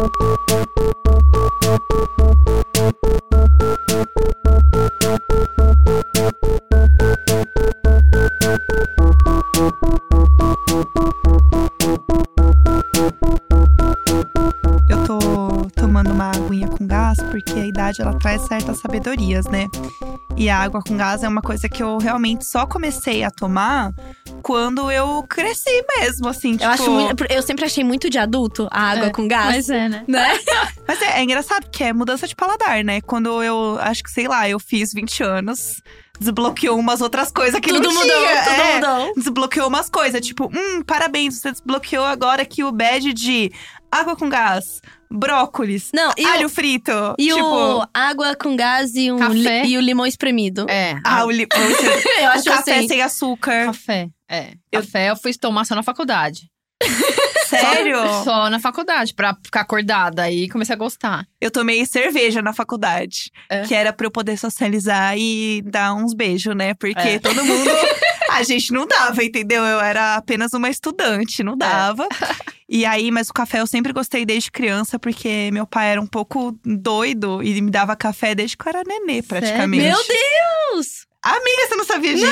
Eu tô tomando uma aguinha com gás porque a idade ela traz certas sabedorias, né? E a água com gás é uma coisa que eu realmente só comecei a tomar quando eu cresci mesmo, assim, tipo… Eu, acho muito- eu sempre achei muito de adulto a água É, com gás. Mas é, né? Né? Mas é, é engraçado porque é mudança de paladar, né? Quando eu, acho que, sei lá, eu fiz 20 anos, desbloqueou umas outras coisas que tudo não mudou, tinha. tudo é, mudou. Desbloqueou umas coisas, tipo, hum, parabéns, você desbloqueou agora aqui o badge de água com gás, brócolis, Não, e, alho o, frito. e tipo, o água com gás e, um Café. li- e o limão espremido. É. ah, o, li- Eu o acho café assim. sem açúcar. Café. É. Eu- Café eu fui tomar só na faculdade. Sério? Só na faculdade, pra ficar acordada. Aí comecei a gostar. Eu tomei cerveja na faculdade. É? Que era pra eu poder socializar e dar uns beijos, né? Porque É. todo mundo. A gente não dava, entendeu? Eu era apenas uma estudante, É. não dava. E aí, mas o café eu sempre gostei desde criança, porque meu pai era um pouco doido e me dava café desde que eu era nenê, praticamente. Meu Deus! Amiga, você não sabia disso?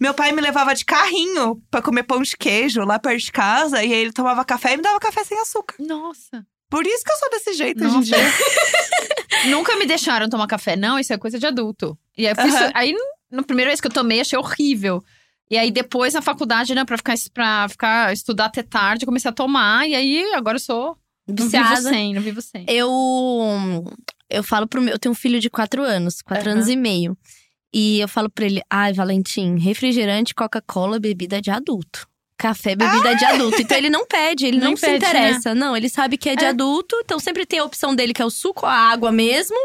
Meu pai me levava de carrinho pra comer pão de queijo lá perto de casa. E aí ele tomava café e me dava café sem açúcar. Nossa. Por isso que eu sou desse jeito hoje em Nossa. dia. Nunca me deixaram tomar café. Não, isso é coisa de adulto. E aí, eu fiz- Aham. aí na primeira vez que eu tomei, achei horrível. E aí, depois, na faculdade, né, pra ficar, pra ficar estudar até tarde, eu comecei a tomar. E aí, agora eu sou. Não vivo Viciada. sem, não vivo sem. Eu, eu falo pro meu. Eu tenho um filho de quatro anos, quatro Aham. anos e meio. E eu falo pra ele: ai, Valentim, refrigerante, Coca-Cola, bebida de adulto. Café, bebida de adulto. Então ele não pede, ele Nem não se pede, né? interessa. Não, ele sabe que é de É. adulto, então sempre tem a opção dele, que é o suco, a água mesmo.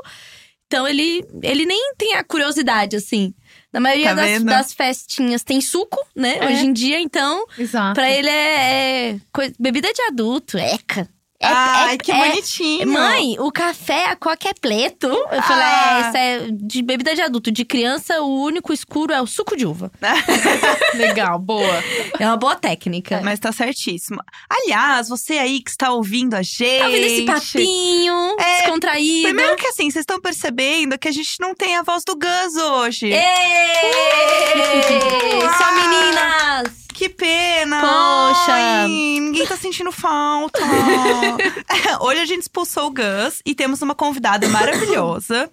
Então ele, ele nem tem a curiosidade, assim. Na maioria Tá das, das festinhas tem suco, né? É. Hoje em dia, então, Exato. pra ele é, é coi- bebida de adulto, eca. É, Ai, é- que é- bonitinho. Mãe, o café, a coca é preto. Eu falei, Ah. é, isso é de bebida de adulto. De criança, o único escuro é o suco de uva. Legal, boa. É uma boa técnica. Mas tá certíssimo. Aliás, você aí que está ouvindo a gente. Tá ouvindo esse papinho É, descontraído? Primeiro que assim, vocês estão percebendo que a gente não tem a voz do Gus hoje. Êêêê! Só meninas! Que pena! Poxa. Ai, ninguém tá sentindo falta. Hoje a gente expulsou o Gus e temos uma convidada maravilhosa.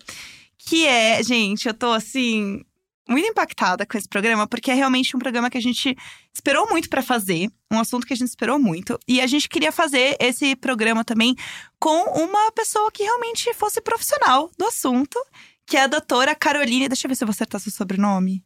Que é, gente, eu tô assim, muito impactada com esse programa, porque é realmente um programa que a gente esperou muito pra fazer, um assunto que a gente esperou muito. E a gente queria fazer esse programa também com uma pessoa que realmente fosse profissional do assunto, que é a doutora Caroline. Deixa eu ver se eu vou acertar seu sobrenome.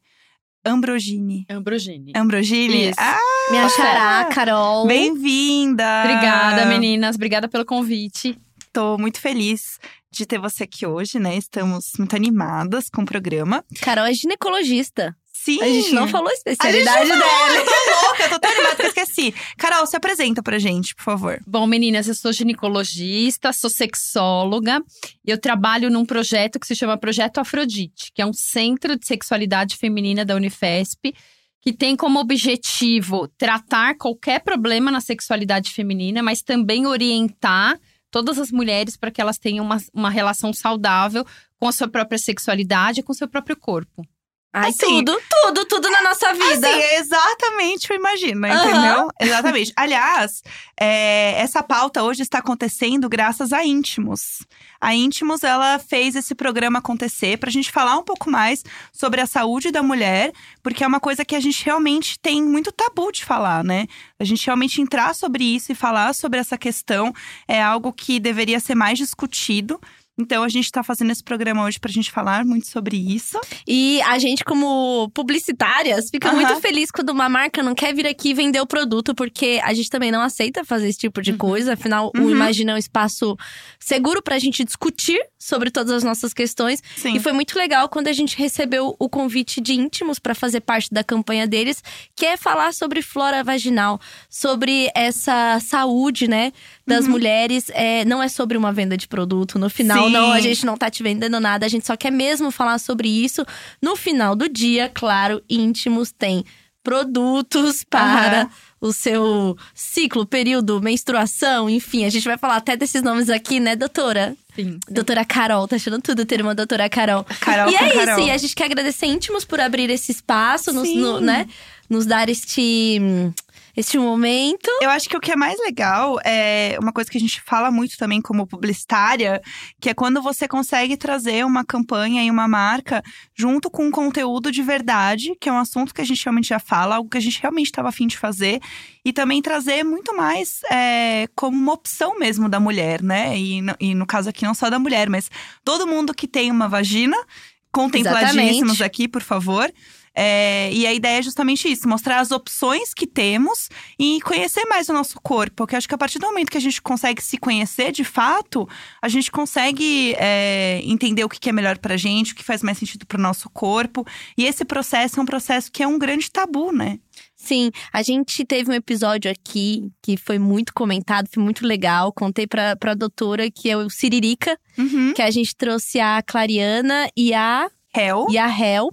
Ambrogini. Ambrogini. Ambrogini? Isso. Ah, Me achará, Carol. bem-vinda! Obrigada, meninas. Obrigada pelo convite. Tô muito feliz de ter você aqui hoje, né? Estamos muito animadas com o programa. Carol é ginecologista. Sim! A gente não falou a A gente especialidade dela. Eu tô louca, eu tô tão animada que eu esqueci. Carol, se apresenta pra gente, por favor. Bom, meninas, eu sou ginecologista, sou sexóloga e eu trabalho num projeto que se chama Projeto Afrodite, que é um centro de sexualidade feminina da Unifesp, que tem como objetivo tratar qualquer problema na sexualidade feminina, mas também orientar todas as mulheres para que elas tenham uma, uma relação saudável com a sua própria sexualidade e com o seu próprio corpo. Ai, Assim, tudo, tudo, tudo na nossa vida. Assim, é exatamente o Imagina, Aham. entendeu? Exatamente. Aliás, é, essa pauta hoje está acontecendo graças a Íntimos. A Íntimos, ela fez esse programa acontecer pra gente falar um pouco mais sobre a saúde da mulher, porque é uma coisa que a gente realmente tem muito tabu de falar, né? A gente realmente entrar sobre isso e falar sobre essa questão é algo que deveria ser mais discutido. Então, a gente tá fazendo esse programa hoje pra gente falar muito sobre isso. E a gente, como publicitárias, fica Aham. muito feliz quando uma marca não quer vir aqui vender o produto, porque a gente também não aceita fazer esse tipo de coisa. Afinal, Uhum. o Imagina é um espaço seguro pra gente discutir sobre todas as nossas questões. Sim. E foi muito legal quando a gente recebeu o convite de íntimos para fazer parte da campanha deles, que é falar sobre flora vaginal, sobre essa saúde, né, das Uhum. mulheres. É, não é sobre uma venda de produto. No final, Sim. não, a gente não tá te vendendo nada, a gente só quer mesmo falar sobre isso. No final do dia, claro, íntimos tem produtos para Aham. o seu ciclo, período, menstruação, enfim. A gente vai falar até desses nomes aqui, né, doutora? Sim. Doutora Carol, tá achando tudo ter uma doutora Carol. Carol e é Carol. isso, e a gente quer agradecer íntimos por abrir esse espaço, nos, Sim. no- né? Nos dar este, hum, este momento. Eu acho que o que é mais legal é uma coisa que a gente fala muito também como publicitária, que é quando você consegue trazer uma campanha e uma marca junto com um conteúdo de verdade, que é um assunto que a gente realmente já fala, algo que a gente realmente estava afim de fazer, e também trazer muito mais é, como uma opção mesmo da mulher, né? E, no- e no caso aqui, não só da mulher, mas todo mundo que tem uma vagina, contempladíssimos Exatamente. aqui, por favor. É, e a ideia é justamente isso: mostrar as opções que temos e conhecer mais o nosso corpo. Porque acho que a partir do momento que a gente consegue se conhecer de fato, a gente consegue é, entender o que é melhor pra gente, o que faz mais sentido pro nosso corpo. E esse processo é um processo que é um grande tabu, né? Sim, a gente teve um episódio aqui que foi muito comentado, foi muito legal. Contei pra, pra doutora que é o Siririca, Uhum. que a gente trouxe a Clariana e a Hell. e a Hel.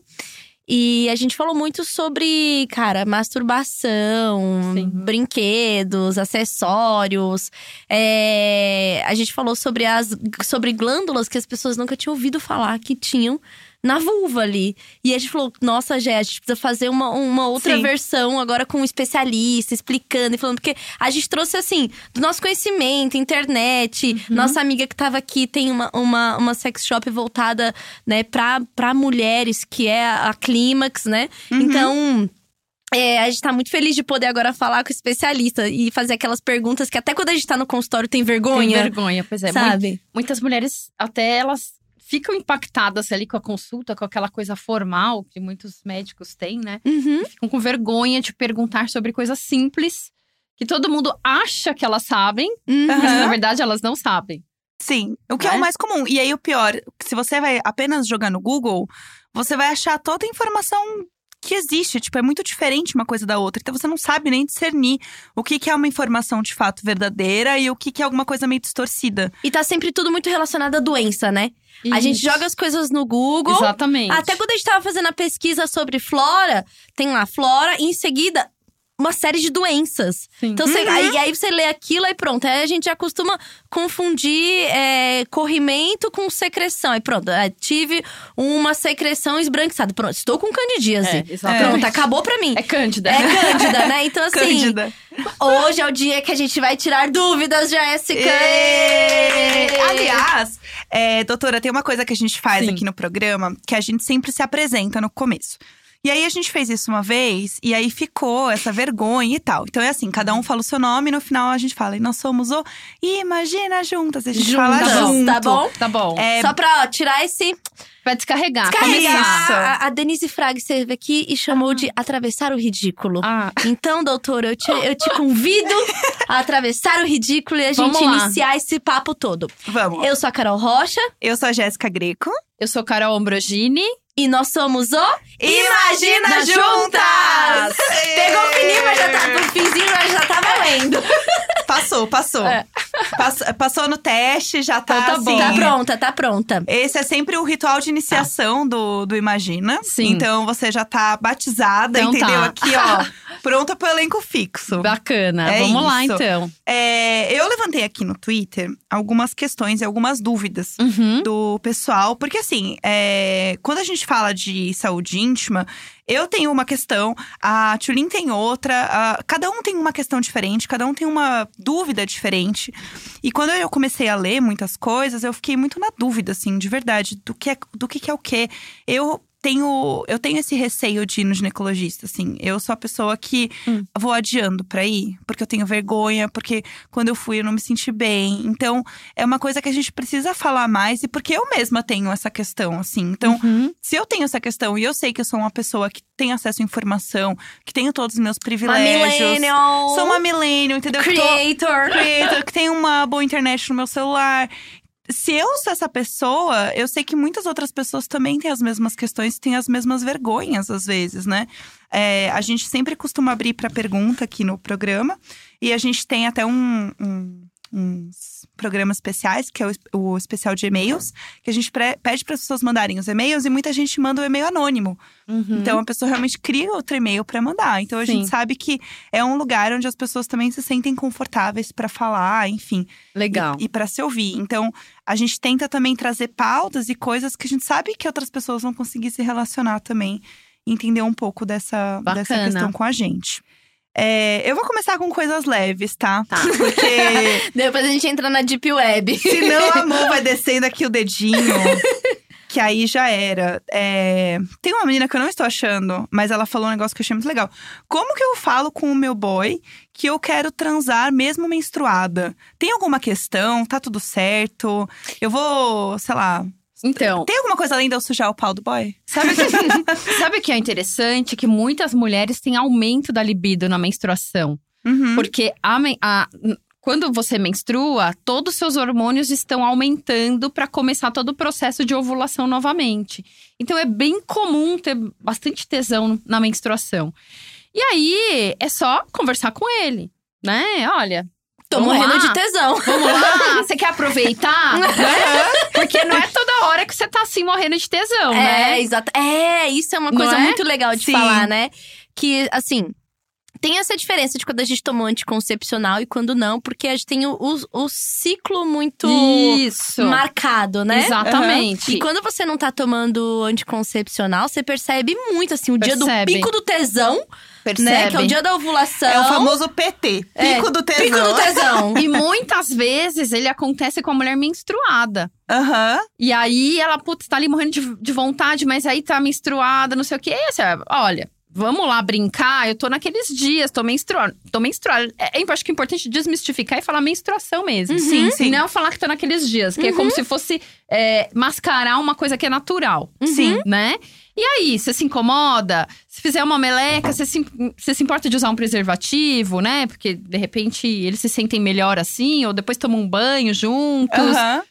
E a gente falou muito sobre, cara, masturbação, Sim. brinquedos, acessórios. É, a gente falou sobre as sobre glândulas que as pessoas nunca tinham ouvido falar que tinham na vulva ali. E a gente falou, nossa, Jé, a gente precisa fazer uma, uma outra Sim. versão agora com um especialista, explicando e falando. Porque a gente trouxe, assim, do nosso conhecimento, internet. Uhum. Nossa amiga que tava aqui tem uma, uma, uma sex shop voltada, né, pra, pra mulheres, que é a, a Clímax, né? Uhum. Então. é, a gente tá muito feliz de poder agora falar com o especialista e fazer aquelas perguntas que até quando a gente tá no consultório tem Tem vergonha, vergonha, pois é. Sabe? Muitas mulheres, até elas ficam impactadas ali com a consulta, com aquela coisa formal que muitos médicos têm, né? Uhum. Ficam com vergonha de perguntar sobre coisas simples que todo mundo acha que elas sabem, Uhum. mas na verdade elas não sabem. Sim, o que é Né? o mais comum. E aí, o pior, se você vai apenas jogar no Google, você vai achar toda a informação que existe. Tipo, é muito diferente uma coisa da outra. Então, você não sabe nem discernir o que, que é uma informação de fato verdadeira e o que, que é alguma coisa meio distorcida. E tá sempre tudo muito relacionado à doença, né? A gente Isso. joga as coisas no Google. Exatamente. Até quando a gente tava fazendo a pesquisa sobre flora, tem lá flora e em seguida uma série de doenças. Sim. Então, você- Uhum. aí, aí você lê aquilo e pronto. Aí a gente já costuma confundir é, corrimento com secreção. Aí pronto, tive uma secreção esbranquiçada. Pronto, estou com candidíase. É, exatamente. Pronto, acabou pra mim. É cândida. É cândida, né? Então, assim, Cândida. hoje é o dia que a gente vai tirar dúvidas, Jéssica! Aliás, é, doutora, tem uma coisa que a gente faz Sim. aqui no programa, que a gente sempre se apresenta no começo. E aí a gente fez isso uma vez, e aí ficou essa vergonha e tal. Então é assim, cada um fala o seu nome, e no final a gente fala, e nós somos o Imagina Juntas. A gente fala Juntas, junto. tá bom? Tá bom. É, Só pra ó, tirar esse. Vai descarregar. Descarregar. A, a Denise Fraga esteve aqui e chamou de atravessar o ridículo. Ah, Então, doutora, eu te, eu te convido a atravessar o ridículo e a gente iniciar esse papo todo. Vamos. Eu sou a Carol Rocha Eu sou a Jéssica Greco. eu sou Carol Ambrogini. e nós somos o. Imagina Juntas! Pegou o fininho, mas já tá. O finzinho mas já tá valendo. Passou, passou. É. Passou, passou no teste, já tá, Então tá bom. assim, Tá pronta, tá pronta. Esse é sempre o ritual de iniciação do, do Imagina. Sim. Então você já tá batizada, Então entendeu? tá. Aqui, ó, pronta pro elenco fixo. Bacana. É Vamos lá, isso. então. É, eu levantei aqui no Twitter algumas questões e algumas dúvidas Uhum. do pessoal, porque assim, é, quando a gente fala de saúde íntima, eu tenho uma questão, a Tulin tem outra, a- cada um tem uma questão diferente, cada um tem uma dúvida diferente. E quando eu comecei a ler muitas coisas, eu fiquei muito na dúvida, assim, de verdade, do que é, do que, que é o quê. Eu tenho, eu tenho esse receio de ir no ginecologista, assim. Eu sou a pessoa que Hum. vou adiando pra ir, porque eu tenho vergonha, porque quando eu fui eu não me senti bem. Então, é uma coisa que a gente precisa falar mais e porque eu mesma tenho essa questão, assim. Então, Uhum. se eu tenho essa questão e eu sei que eu sou uma pessoa que tem acesso à informação, que tenho todos os meus Uma privilégios. millennial. Sou uma millennial, entendeu? Que tô- creator. creator, que tem uma boa internet no meu celular. Se eu sou essa pessoa, eu sei que muitas outras pessoas também têm as mesmas questões, têm as mesmas vergonhas, às vezes, né? É, a gente sempre costuma abrir para pergunta aqui no programa. E a gente tem até um, um, uns programas especiais, que é o, o especial de e-mails, que a gente pre- pede para as pessoas mandarem os e-mails e muita gente manda o e-mail anônimo. Então a pessoa realmente cria outro e-mail para mandar. Então a Sim. gente sabe que é um lugar onde as pessoas também se sentem confortáveis para falar, enfim, Legal. e, e para se ouvir. Então a gente tenta também trazer pautas e coisas que a gente sabe que outras pessoas vão conseguir se relacionar também, e entender um pouco dessa, dessa Bacana. questão com a gente. É, eu vou começar com coisas leves, tá? Tá. Porque Depois a gente entra na Deep Web. senão a mão vai descendo aqui o dedinho. Que aí já era. É, Tem uma menina que eu não estou achando, mas ela falou um negócio que eu achei muito legal. Como que eu falo com o meu boy que eu quero transar mesmo menstruada? Tem alguma questão? Tá tudo certo? Eu vou, sei lá. Então, Tem alguma coisa além de eu sujar o pau do boy? sabe o que, sabe que é interessante? Que muitas mulheres têm aumento da libido na menstruação. Uhum. Porque a, a- quando você menstrua, todos os seus hormônios estão aumentando para começar todo o processo de ovulação novamente. Então é bem comum ter bastante tesão na menstruação. E aí é só conversar com ele, né? Olha, Tô Vamos morrendo lá. de tesão. vamos lá, você quer aproveitar? né? Porque não é toda hora que você tá assim morrendo de tesão, É, né? exato. É, isso é uma coisa é? muito legal de Sim. falar, né? Que, assim, tem essa diferença de quando a gente toma um anticoncepcional e quando não, porque a gente tem o, o, o ciclo muito Isso. marcado, né? Exatamente. E quando você não tá tomando anticoncepcional, você percebe muito, assim, o dia do Percebe. pico do tesão, Percebe? né? Que é o dia da ovulação. É o famoso PT. É, Pico do tesão. Pico do tesão. E muitas vezes ele acontece com a mulher menstruada. Aham. E aí ela, putz, tá ali morrendo de, de vontade, mas aí tá menstruada, não sei o quê. E assim, olha, vamos lá brincar, eu tô naqueles dias, tô menstruada. Tô menstruada. É, eu acho que é importante desmistificar e falar menstruação mesmo. Sim, sim. E não falar que tô naqueles dias, que é como se fosse é, mascarar uma coisa que é natural. Sim. né? E aí, você se incomoda? Se fizer uma meleca, você se, você se importa de usar um preservativo, né? Porque, de repente, eles se sentem melhor assim, ou depois tomam um banho juntos. Aham.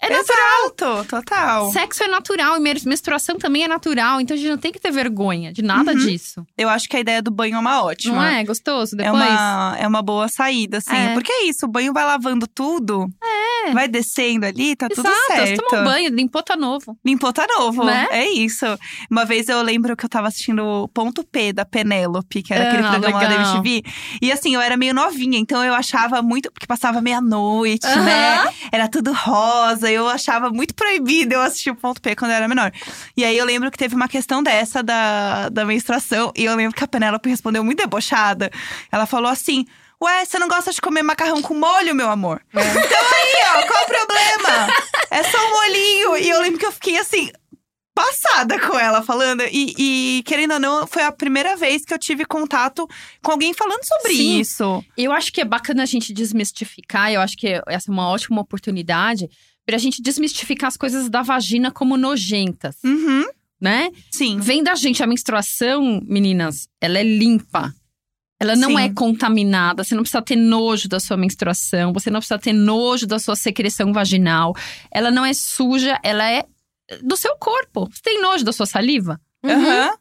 É natural. Exato, total. Sexo é natural e menstruação também é natural. Então, a gente não tem que ter vergonha de nada Uhum. disso. Eu acho que a ideia do banho é uma ótima. Não é? Gostoso É depois? uma, é uma boa saída, assim. É. Porque é isso, o banho vai lavando tudo. É. Vai descendo ali, tá tudo Exato, você certo. toma um banho, limpou, tá novo. Limpou, tá novo. Né? É isso. Uma vez eu lembro que eu tava assistindo o Ponto P da Penélope, que era aquele Ah, programa lá da legal. MTV. E assim, eu era meio novinha, então eu achava muito. Porque passava meia-noite, né? Era tudo rosa. Eu achava muito proibido eu assistir o Ponto P quando eu era menor. E aí eu lembro que teve uma questão dessa da, da menstruação. E eu lembro que a Penélope respondeu muito debochada. Ela falou assim. Ué, você não gosta de comer macarrão com molho, meu amor? Então aí, ó, qual o problema? É só um molhinho. E eu lembro que eu fiquei assim, passada com ela falando. E, e, querendo ou não, foi a primeira vez que eu tive contato com alguém falando sobre Sim. isso. Eu acho que é bacana a gente desmistificar, eu acho que essa é uma ótima oportunidade pra gente desmistificar as coisas da vagina como nojentas, Uhum, né? sim. Vem da gente a menstruação, meninas, ela é limpa. Ela não Sim. é contaminada, você não precisa ter nojo da sua menstruação, você não precisa ter nojo da sua secreção vaginal. Ela não é suja, ela é do seu corpo. Você tem nojo da sua saliva? Aham.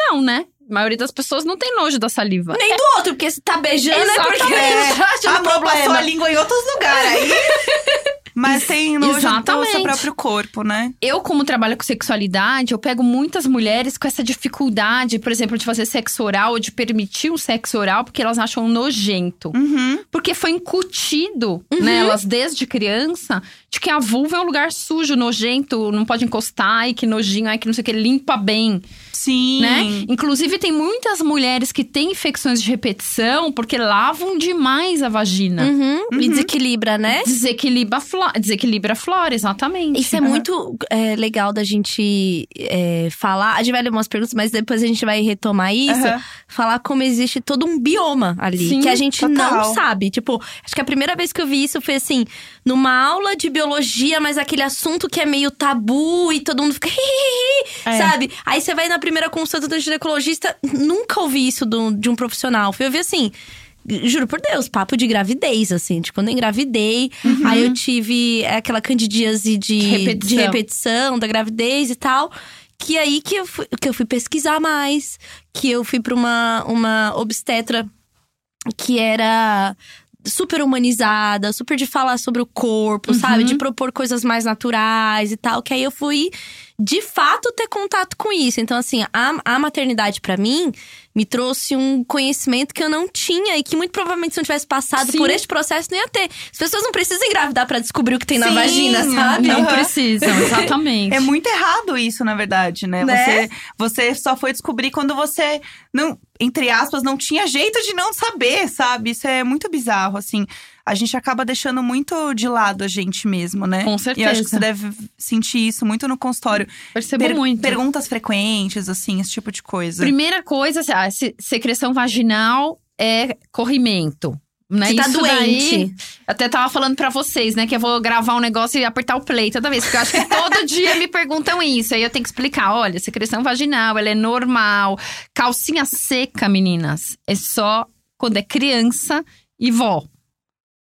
Não, né? A maioria das pessoas não tem nojo da saliva. Nem do outro, porque você tá beijando é porque Exatamente. tá achando A mão passou a problema. língua em outros lugares aí. Mas tem nojo do Exatamente. seu próprio corpo, né? Eu, como trabalho com sexualidade, eu pego muitas mulheres com essa dificuldade, por exemplo, de fazer sexo oral ou de permitir o sexo oral porque elas acham nojento. Uhum. Porque foi incutido nelas desde criança de que a vulva é um lugar sujo, nojento, não pode encostar, ai que nojinho, ai que não sei o que, limpa bem, Sim. né? Inclusive, tem muitas mulheres que têm infecções de repetição porque lavam demais a vagina. Uhum, E desequilibra, né? Desequilibra, a flora, desequilibra a flora, exatamente. Isso é Aham. muito é, legal da gente é, falar. A gente vai ler umas perguntas, mas depois a gente vai retomar isso. Aham. Falar como existe todo um bioma ali. Sim, que a gente não total. sabe. Tipo, acho que a primeira vez que eu vi isso foi assim, numa aula de biologia, mas aquele assunto que é meio tabu e todo mundo fica. É. Sabe? Aí você vai na primeira consulta do ginecologista, nunca ouvi isso do- de um profissional. Fui ouvir assim. Juro por Deus, papo de gravidez, assim. De quando eu engravidei, aí eu tive aquela candidíase de, De repetição. de repetição da gravidez e tal. Que aí que eu fui, que eu fui pesquisar mais. Que eu fui pra uma, uma obstetra que era super humanizada, super de falar sobre o corpo, sabe? De propor coisas mais naturais e tal. Que aí eu fui, de fato, ter contato com isso. Então, assim, a, a maternidade para mim me trouxe um conhecimento que eu não tinha e que muito provavelmente se eu não tivesse passado Sim. por esse processo não ia ter. As pessoas não precisam engravidar pra descobrir o que tem na Sim, vagina, sabe? Não Aham. precisam, exatamente. É muito errado isso, na verdade, né? Né? Você, você só foi descobrir quando você não, entre aspas, não tinha jeito de não saber, sabe? Isso é muito bizarro, assim. A gente acaba deixando muito de lado a gente mesmo, né? Com E eu certeza. acho que você deve sentir isso muito no consultório. Percebo Per- muito. Perguntas frequentes, assim, esse tipo de coisa. Primeira coisa, a se- secreção vaginal é corrimento. Né? Você tá Isso doente. daí, até tava falando pra vocês, né? Que eu vou gravar um negócio e apertar o play toda vez. Porque eu acho que todo dia me perguntam isso. Aí eu tenho que explicar: olha, secreção vaginal, ela é normal. Calcinha seca, meninas, é só quando é criança e vó.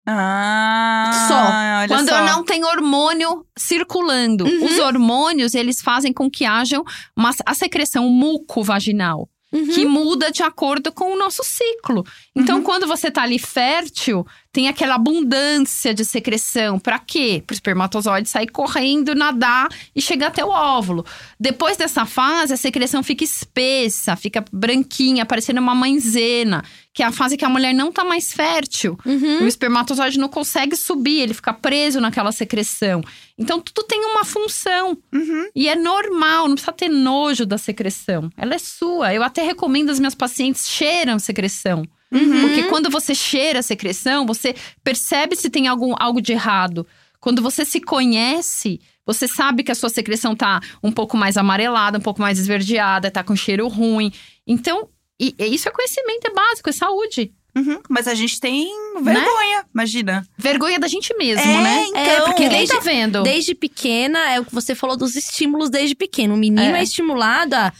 Ah, Só. Quando só. não tem hormônio circulando. Uhum. Os hormônios, eles fazem com que haja uma, a secreção muco vaginal. Uhum. que muda de acordo com o nosso ciclo. Então, Uhum. quando você tá ali fértil, tem aquela abundância de secreção. Pra quê? Pro espermatozoide sair correndo, nadar e chegar até o óvulo. Depois dessa fase, a secreção fica espessa, fica branquinha, parecendo uma mãezena, que é a fase que a mulher não tá mais fértil. Uhum. O espermatozoide não consegue subir, ele fica preso naquela secreção. Então, tudo tem uma função. Uhum. E é normal, não precisa ter nojo da secreção. Ela é sua. Eu até recomendo as minhas pacientes cheiram secreção. Uhum. Porque quando você cheira a secreção, você percebe se tem algum, algo de errado. Quando você se conhece, você sabe que a sua secreção tá um pouco mais amarelada, um pouco mais esverdeada, tá com cheiro ruim. Então, e- e isso é conhecimento, é básico, é saúde. Uhum. Mas a gente tem vergonha, imagina. Vergonha da gente mesmo, É, né? então. É, porque nem desde- tá vendo. Desde pequena, é o que você falou dos estímulos desde pequeno. O menino é, É. estimulado a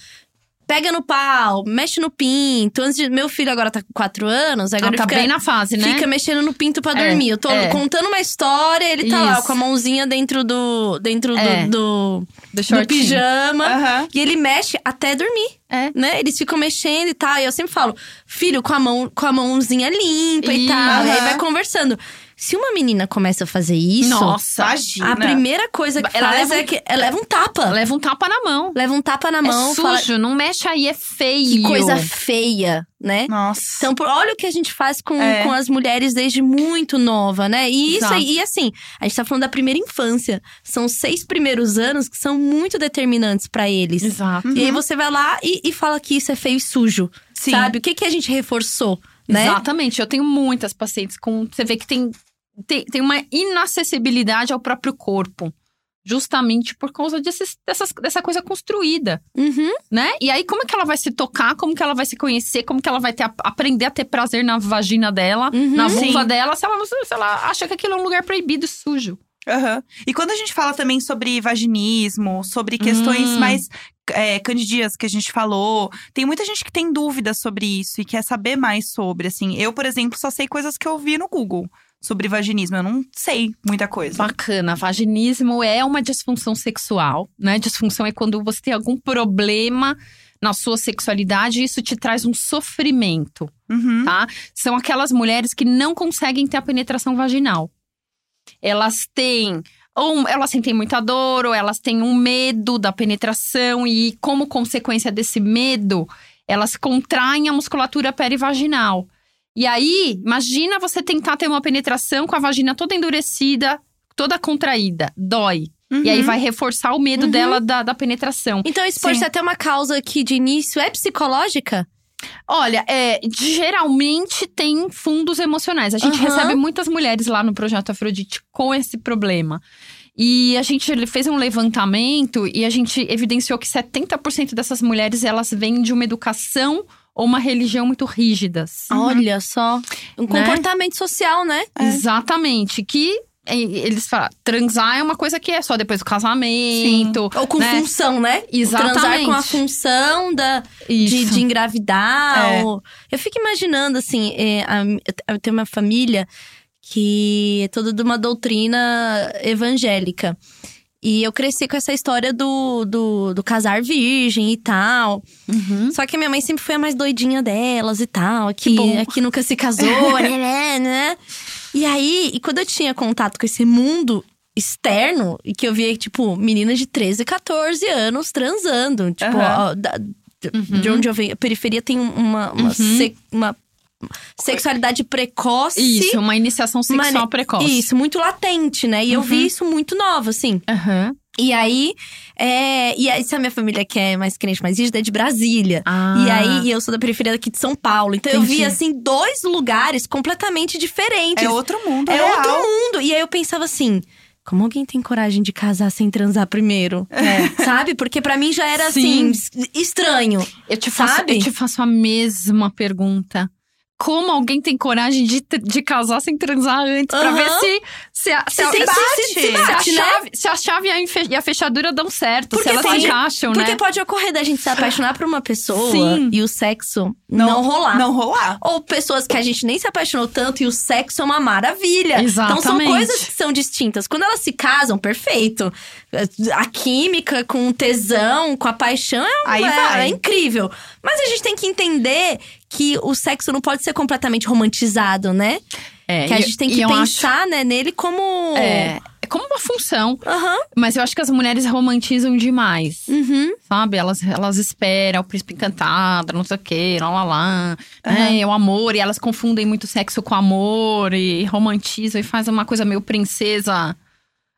pega no pau, mexe no pinto. Antes de, meu filho agora tá com 4 anos, agora Ela tá fica, bem na fase, né? fica mexendo no pinto pra É, dormir. Eu tô é. contando uma história, ele tá lá Isso. com a mãozinha dentro do dentro do- É. do, do do pijama. Aham. E ele mexe até dormir, É. né? Eles ficam mexendo e tal. E eu sempre falo, filho, com a mão, com a mãozinha limpa e Ih, tal. E aí vai conversando. Se uma menina começa a fazer isso, Nossa. Imagina. a primeira coisa que Ela faz leva um- é que ela leva um tapa. Leva um tapa na mão. Leva um tapa na mão, é fala sujo, não mexe aí, é feio. que coisa feia, né? Nossa. Então, por, olha o que a gente faz com, É. com as mulheres desde muito nova, né? E isso aí, e assim, a gente tá falando da primeira infância. São seis primeiros anos que são muito determinantes pra eles. Exato. E aí você vai lá e, e fala que isso é feio e sujo. Sim. Sabe? O que, que a gente reforçou, né? Exatamente. Eu tenho muitas pacientes com. Você vê que tem, tem, tem uma inacessibilidade ao próprio corpo. Justamente por causa desses, dessas, dessa coisa construída, Uhum. né? E aí, como é que ela vai se tocar? Como que ela vai se conhecer? Como que ela vai ter, aprender a ter prazer na vagina dela, Uhum. na vulva Sim. dela, se ela, se ela acha que aquilo é um lugar proibido e sujo. Aham. E quando a gente fala também sobre vaginismo, sobre questões Hum. mais é, candidias que a gente falou, tem muita gente que tem dúvidas sobre isso e quer saber mais sobre. Assim, eu, por exemplo, só sei coisas que eu vi no Google sobre vaginismo. Eu não sei muita coisa. Bacana. Vaginismo é uma disfunção sexual, né? Disfunção é quando você tem algum problema na sua sexualidade e isso te traz um sofrimento, Uhum. tá? São aquelas mulheres que não conseguem ter a penetração vaginal. Elas têm ou elas sentem muita dor, ou elas têm um medo da penetração, e como consequência desse medo, elas contraem a musculatura perivaginal. E aí, imagina você tentar ter uma penetração com a vagina toda endurecida, toda contraída. Dói. Uhum. E aí vai reforçar o medo Uhum. dela da, da penetração. Então, isso pode ser até uma causa que de início é psicológica? Olha, é, geralmente tem fundos emocionais. A gente Aham. recebe muitas mulheres lá no Projeto Afrodite com esse problema. E a gente fez um levantamento e a gente evidenciou que 70% dessas mulheres elas vêm de uma educação ou uma religião muito rígidas. Uhum. Olha só. Um Né? comportamento social, né? É. Exatamente. Que é, eles falam, transar é uma coisa que é só depois do casamento. Ou com né? função, né? Exatamente. Transar com a função da, de, de engravidar. É. ou- Eu fico imaginando, assim, é, a- eu tenho uma família que é toda de uma doutrina evangélica. E eu cresci com essa história do, do, do casar virgem e tal. Uhum. Só que a minha mãe sempre foi a mais doidinha delas e tal. Que Que, que nunca se casou, né, né, né. E aí, e quando eu tinha contato com esse mundo externo, e que eu via, tipo, meninas de 13, 14 anos transando. Tipo, Aham. ó, da- de onde eu venho. A periferia tem uma, uma, se- uma sexualidade precoce. Isso, uma iniciação sexual Mane- precoce. Isso, muito latente, né? E eu vi isso muito nova, assim. Aham. E aí, é, e aí, se a minha família que é mais crente, mais rígida, é de Brasília. Ah. E aí, e eu sou da periferia aqui de São Paulo. Então eu vi, Entendi. assim, dois lugares completamente diferentes. É outro mundo, É real. outro mundo. E aí eu pensava assim. Como alguém tem coragem de casar sem transar primeiro? Sabe? Porque pra mim já era Sim. assim, es- estranho. Eu te, faço, Sabe? eu te faço a mesma pergunta. Como alguém tem coragem de, de casar sem transar antes? Pra Aham. ver se, se, a, Se a- se- se- se- se se a né? chave, se a chave e a, e fechadura dão certo, Porque se elas pode- se encaixam, Porque né? pode ocorrer da gente se apaixonar por uma pessoa Sim. e o sexo não, rolar. Não rolar. Ou pessoas que a gente nem se apaixonou tanto e o sexo é uma maravilha. Então são Exatamente. coisas que são distintas. Quando elas se casam, perfeito. A química com o tesão, com a paixão é, Aí é- vai. é incrível. Mas a gente tem que entender que o sexo não pode ser completamente romantizado, né? É, que a gente tem que eu acho- pensar né, nele como. é, é como uma função. Aham. Mas eu acho que as mulheres romantizam demais. Uhum. Sabe? Elas, elas esperam o príncipe encantado, não sei o quê, lá lá lá. né? o amor, e elas confundem muito sexo com amor e romantizam e fazem uma coisa meio princesa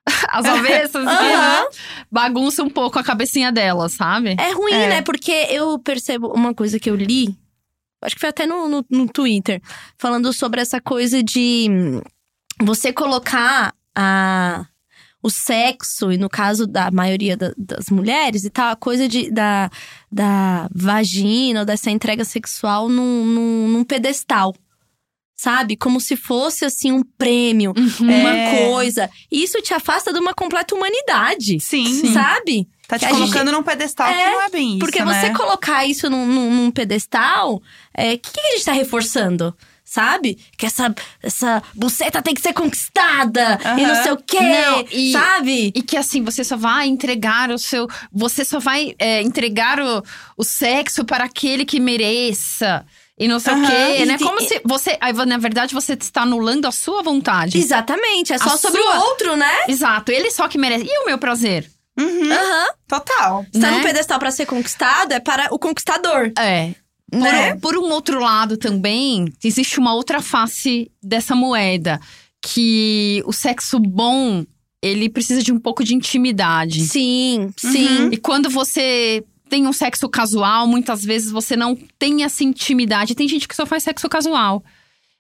às avessas? Aham. bagunça um pouco a cabecinha delas, sabe? É ruim, É. né? Porque eu percebo uma coisa que eu li, acho que foi até no, no, no Twitter, falando sobre essa coisa de hum, você colocar a, o sexo, e no caso da maioria da- das mulheres e tal, a coisa de, da, da vagina ou dessa entrega sexual num, num, num pedestal. Sabe? Como se fosse, assim, um prêmio, uma É. coisa. Isso te afasta de uma completa humanidade. Sim. Sim. Tá te Que a gente- colocando num pedestal que É, não é bem isso, Porque né? você colocar isso num, num, num pedestal, o que, que a gente tá reforçando? Sabe? Que essa, essa buceta tem que ser conquistada e não sei o quê, Não, e- sabe? E que assim, você só vai entregar o seu. Você só vai é, entregar o, o sexo para aquele que mereça. E não sei o Aham. quê, né? E- Como e- se você. aí, Na verdade, você está anulando a sua vontade. Exatamente, é só A sobre sua- o outro, né? Exato, ele só que merece. E o meu prazer? Uhum, Aham. total. Se tá Né? num pedestal pra ser conquistado, é para o conquistador. É. Por, Né? por um outro lado também, existe uma outra face dessa moeda. Que o sexo bom, ele precisa de um pouco de intimidade. Sim, sim. E quando você tem um sexo casual, muitas vezes você não tem essa intimidade. Tem gente que só faz sexo casual.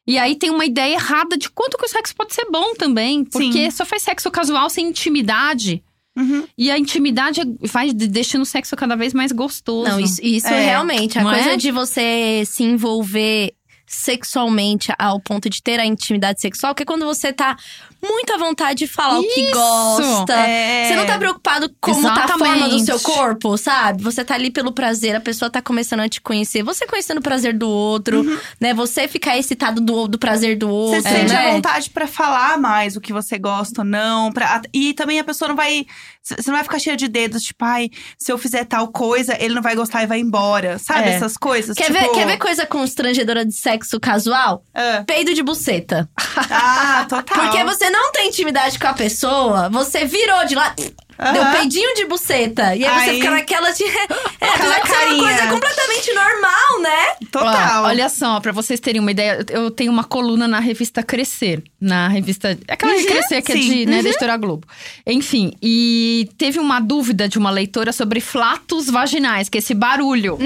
E aí tem uma ideia errada de quanto que o sexo pode ser bom também. Porque Sim. só faz sexo casual sem intimidade. Uhum. E a intimidade vai de- deixando o sexo cada vez mais gostoso. Não, isso, isso É, realmente. A não coisa é? de você se envolver sexualmente ao ponto de ter a intimidade sexual, que é quando você tá muito à vontade de falar o que Isso! gosta. É. Você não tá preocupado como tá a forma do seu corpo, sabe? Você tá ali pelo prazer, a pessoa tá começando a te conhecer. Você conhecendo o prazer do outro, né? Você ficar excitado do, do prazer do Você outro, sente né? a vontade pra falar mais o que você gosta ou não. Pra, e também a pessoa não vai. Você não vai ficar cheia de dedos, tipo, ai, se eu fizer tal coisa, ele não vai gostar e vai embora. Sabe É. essas coisas? Quer, tipo, ver, quer ver coisa constrangedora de sexo casual? Peido de buceta. ah, total. Porque você não tem intimidade com a pessoa, você virou de lá, deu Aham. peidinho de buceta. E aí, você Aí- fica naquela de. É, Aquela de ser uma carinha. coisa completamente normal, né? Total. Ó, olha só, pra vocês terem uma ideia, eu tenho uma coluna na revista Crescer. Na revista. Aquela de Crescer que é sim. de, né, da editora Globo. Enfim, e teve uma dúvida de uma leitora sobre flatos vaginais, que é esse barulho,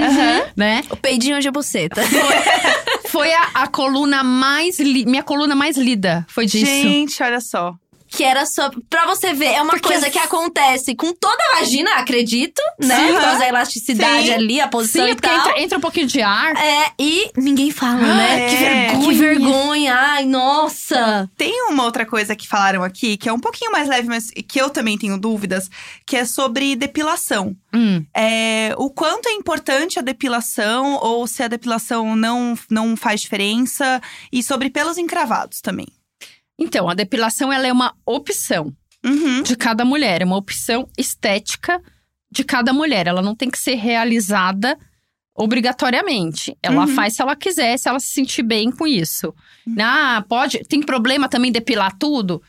né? O peidinho de buceta. Foi a, a coluna mais. Li, minha coluna mais lida. Foi disso. Gente, olha só. Que era só. Pra você ver, é uma Porque coisa que acontece com toda a vagina, acredito, né? Sim. Por causa da elasticidade Sim. ali, a Sim, posição é e tal. entra, entra um pouquinho de ar. É, e ninguém fala, né? É. Que vergonha. Que vergonha. Ai, nossa. Tem uma outra coisa que falaram aqui, que é um pouquinho mais leve, mas que eu também tenho dúvidas, que é sobre depilação. Hum. É, o quanto é importante a depilação, ou se a depilação não, não faz diferença, e sobre pelos encravados também. Então, a depilação ela é uma opção. Uhum. de cada mulher, é uma opção estética de cada mulher. Ela não tem que ser realizada obrigatoriamente. Ela Uhum. faz se ela quiser, se ela se sentir bem com isso. Ah, pode. Tem problema também depilar tudo?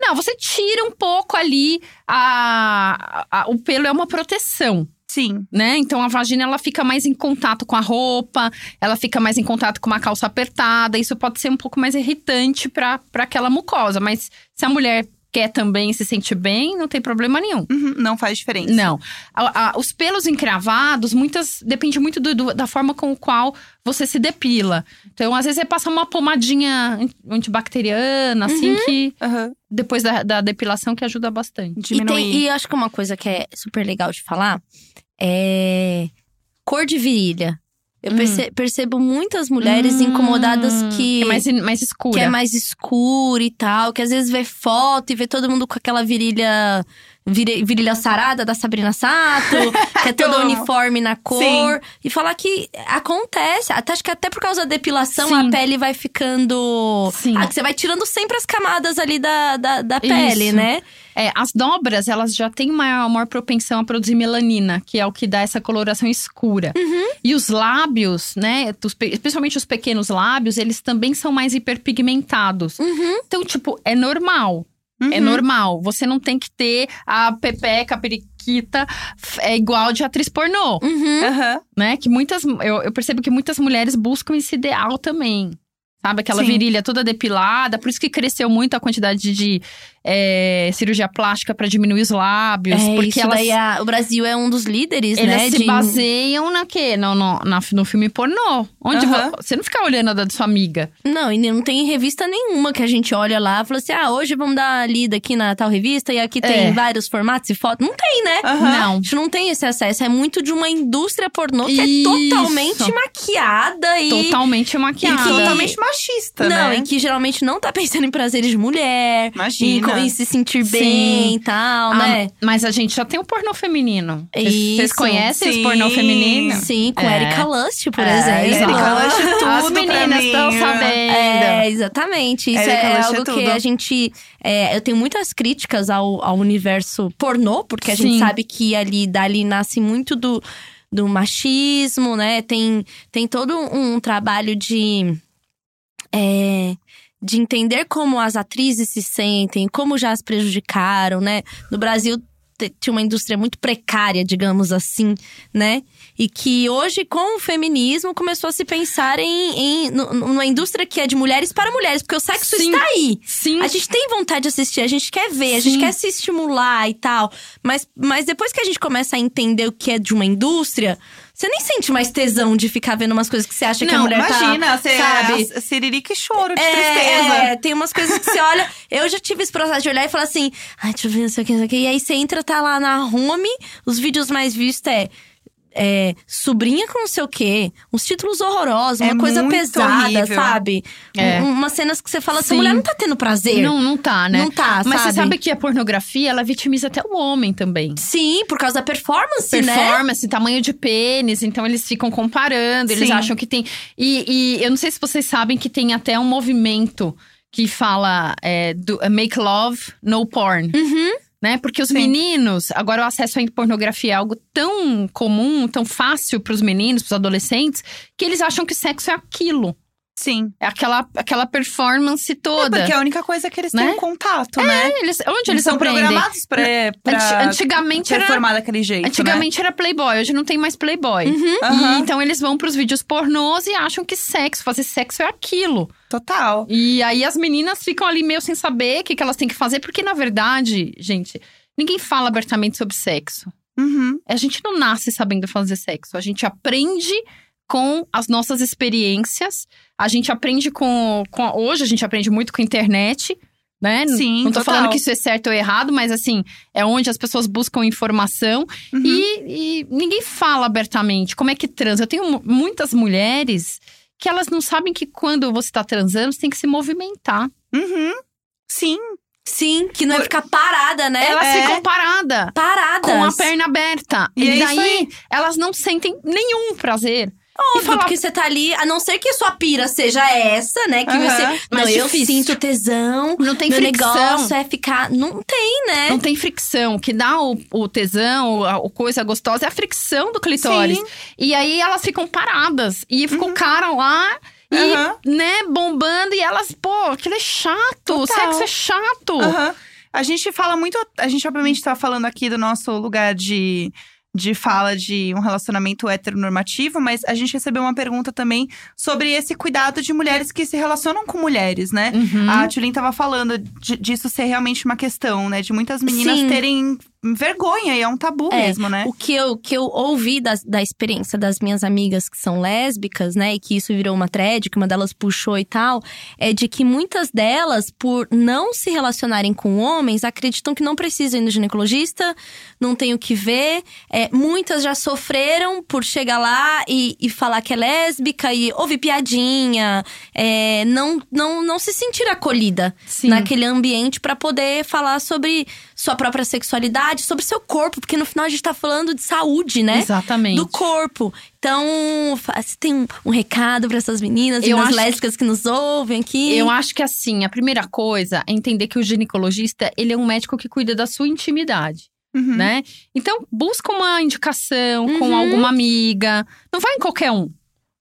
Não, você tira um pouco ali. A, a- o pelo é uma proteção, Sim. né? Então a vagina ela fica mais em contato com a roupa, ela fica mais em contato com uma calça apertada. Isso pode ser um pouco mais irritante para aquela mucosa. Mas se a mulher quer também se sentir bem, não tem problema nenhum. Uhum, Não faz diferença. Não. A- a- os pelos encravados, muitas. Depende muito do- do- da forma com qual você se depila. Então, às vezes, você passa uma pomadinha an- antibacteriana, assim, que Aham. depois da, da depilação, que ajuda bastante. E, Diminuir. tem, e acho que uma coisa que é super legal de falar é cor de virilha. Eu Hum. perce- percebo muitas mulheres Hum, incomodadas que, é mais, mais escura. que é mais escura e tal, que às vezes vê foto e vê todo mundo com aquela virilha virilha sarada da Sabrina Sato, que é amo. uniforme na cor. Sim. E falar que acontece. Até, acho que até por causa da depilação, Sim. a pele vai ficando. Sim. Ah, que você vai tirando sempre as camadas ali da, da, da pele, Isso. né? É, as dobras, elas já têm maior, maior propensão a produzir melanina, que é o que dá essa coloração escura. Uhum. E os lábios, né, especialmente os pequenos lábios, eles também são mais hiperpigmentados. Uhum. Então, tipo, é normal. É Uhum. normal. Você não tem que ter a pepeca, a periquita é igual de atriz pornô, Uhum. Aham. né? Que muitas. Eu, eu percebo que muitas mulheres buscam esse ideal também. Sabe? Aquela Sim. virilha toda depilada. Por isso que cresceu muito a quantidade de é, cirurgia plástica para diminuir os lábios. É, porque isso elas, daí a- o Brasil é um dos líderes, eles né? se de- baseiam na quê? No, no, na- no filme pornô. Onde Aham. vo- você não fica olhando a da sua amiga. Não, e não tem revista nenhuma que a gente olha lá e fala assim: ah, hoje vamos dar uma lida aqui na tal revista e aqui tem É. vários formatos e fotos. Não tem, né? Aham. Não. A gente não tem esse acesso. É muito de uma indústria pornô que Isso. é totalmente maquiada e. Totalmente maquiada. que- Totalmente machista, não, né? e que geralmente não tá pensando em prazeres de mulher, Imagina. Em se sentir Sim. bem e tal, Ah, né? Mas a gente já tem o pornô feminino. Vocês- conhecem Sim. esse pornô feminino? Sim, com É. Erika Lust, por É, exemplo. Erika Lush é tudo As meninas estão sabendo. É, exatamente. Isso Erika é é algo que tudo. a gente. é, eu tenho muitas críticas ao, ao universo pornô, porque a gente Sim. sabe que ali dali nasce muito do, do machismo, né? Tem, tem todo um trabalho de. é, de entender como as atrizes se sentem, como já as prejudicaram, né? No Brasil tinha uma indústria muito precária, digamos assim, né? E que hoje, com o feminismo, começou a se pensar em, em nu- numa indústria que é de mulheres para mulheres, porque o sexo Sim. está aí. Sim. A gente tem vontade de assistir, a gente quer ver, a gente Sim. quer se estimular e tal. Mas, mas depois que a gente começa a entender o que é de uma indústria, você nem sente mais tesão de ficar vendo umas coisas que você acha que a Não, mulher imagina, tá, você sabe? é siririca e choro de É, tristeza. é, tem umas coisas que você olha. Eu já tive esse processo de olhar e falar assim: ai, deixa eu ver isso aqui, isso aqui. E aí você entra, tá lá na home, os vídeos mais vistos é. É, sobrinha com não sei o quê, uns títulos horrorosos, uma É coisa pesada, horrível. sabe? É. Um- umas cenas que você fala, essa Sim. mulher não tá tendo prazer. Não, não tá, né? Não tá, Mas sabe? você sabe que a pornografia, ela vitimiza até o homem também. Sim, por causa da performance, né? Performance, tamanho de pênis, então eles ficam comparando, eles Sim. acham que tem. E, e eu não sei se vocês sabem que tem até um movimento que fala é, do, make love, no porn. Uhum. Né? Porque os Sim. meninos, agora o acesso à pornografia é algo tão comum, tão fácil para os meninos, para os adolescentes, que eles acham que sexo é aquilo. Sim. É aquela, aquela performance É toda. porque é a única coisa que eles Né? têm contato, né? Eles, onde eles, Eles são aprendem? programados pra, pra Anti- antigamente era performar daquele jeito, Antigamente era Playboy, hoje não tem mais Playboy. Uhum. né? E então eles vão pros vídeos pornôs e acham que sexo, fazer sexo é aquilo. Total. E aí as meninas ficam ali meio sem saber o que, que elas têm que fazer, porque na verdade, gente, ninguém fala abertamente sobre sexo. Uhum. A gente não nasce sabendo fazer sexo, a gente aprende com as nossas experiências, a gente aprende com, com hoje a gente aprende muito com a internet. Né? Sim, Não tô total. falando que isso é certo ou errado, mas assim, é onde as pessoas buscam informação Uhum. e, e ninguém fala abertamente como é que transa. Eu tenho mu- muitas mulheres que elas não sabem que quando você tá transando, você tem que se movimentar. Uhum. Sim. Sim, que não é ficar parada, né? Elas É. ficam paradas. Paradas. Com a perna aberta. E E, é isso daí, aí. elas não sentem nenhum prazer. Óbvio, falar- porque você tá ali, a não ser que a sua pira seja essa, né? Que Aham. você. Não, Mais eu difícil. sinto tesão. Não tem meu fricção. negócio é ficar. Não tem, né? Não tem fricção. O que dá o, o tesão, a, o coisa gostosa é a fricção do clitóris. Sim. E aí elas ficam paradas. E fica o cara lá. E, Aham. né, bombando, e elas, pô, aquilo é chato, o Total. sexo é chato. Aham. A gente fala muito. A gente, obviamente, tá falando aqui do nosso lugar de, de fala de um relacionamento heteronormativo, mas a gente recebeu uma pergunta também sobre esse cuidado de mulheres que se relacionam com mulheres, né? Uhum. A Tulin tava falando de- disso ser realmente uma questão, né? De muitas meninas Sim. terem vergonha, e é um tabu É, mesmo, né? O que eu, que eu ouvi das- da, experiência das minhas amigas que são lésbicas, né? E que isso virou uma thread, que uma delas puxou e tal, é de que muitas delas, por não se relacionarem com homens, acreditam que não precisam ir no ginecologista, não tem o que ver. É, muitas já sofreram por chegar lá e, e falar que é lésbica e ouvir piadinha, é, não, não, não se sentir acolhida Sim. naquele ambiente pra poder falar sobre sua própria sexualidade, sobre seu corpo, porque no final a gente tá falando de saúde, né? Exatamente. Do corpo. Então, você tem um, um recado pra essas meninas, Eu meninas acho lésbicas que nos ouvem aqui? Eu acho que assim, a primeira coisa é entender que o ginecologista, ele é um médico que cuida da sua intimidade, Uhum. né? Então, busca uma indicação com Uhum. alguma amiga. Não vai em qualquer um.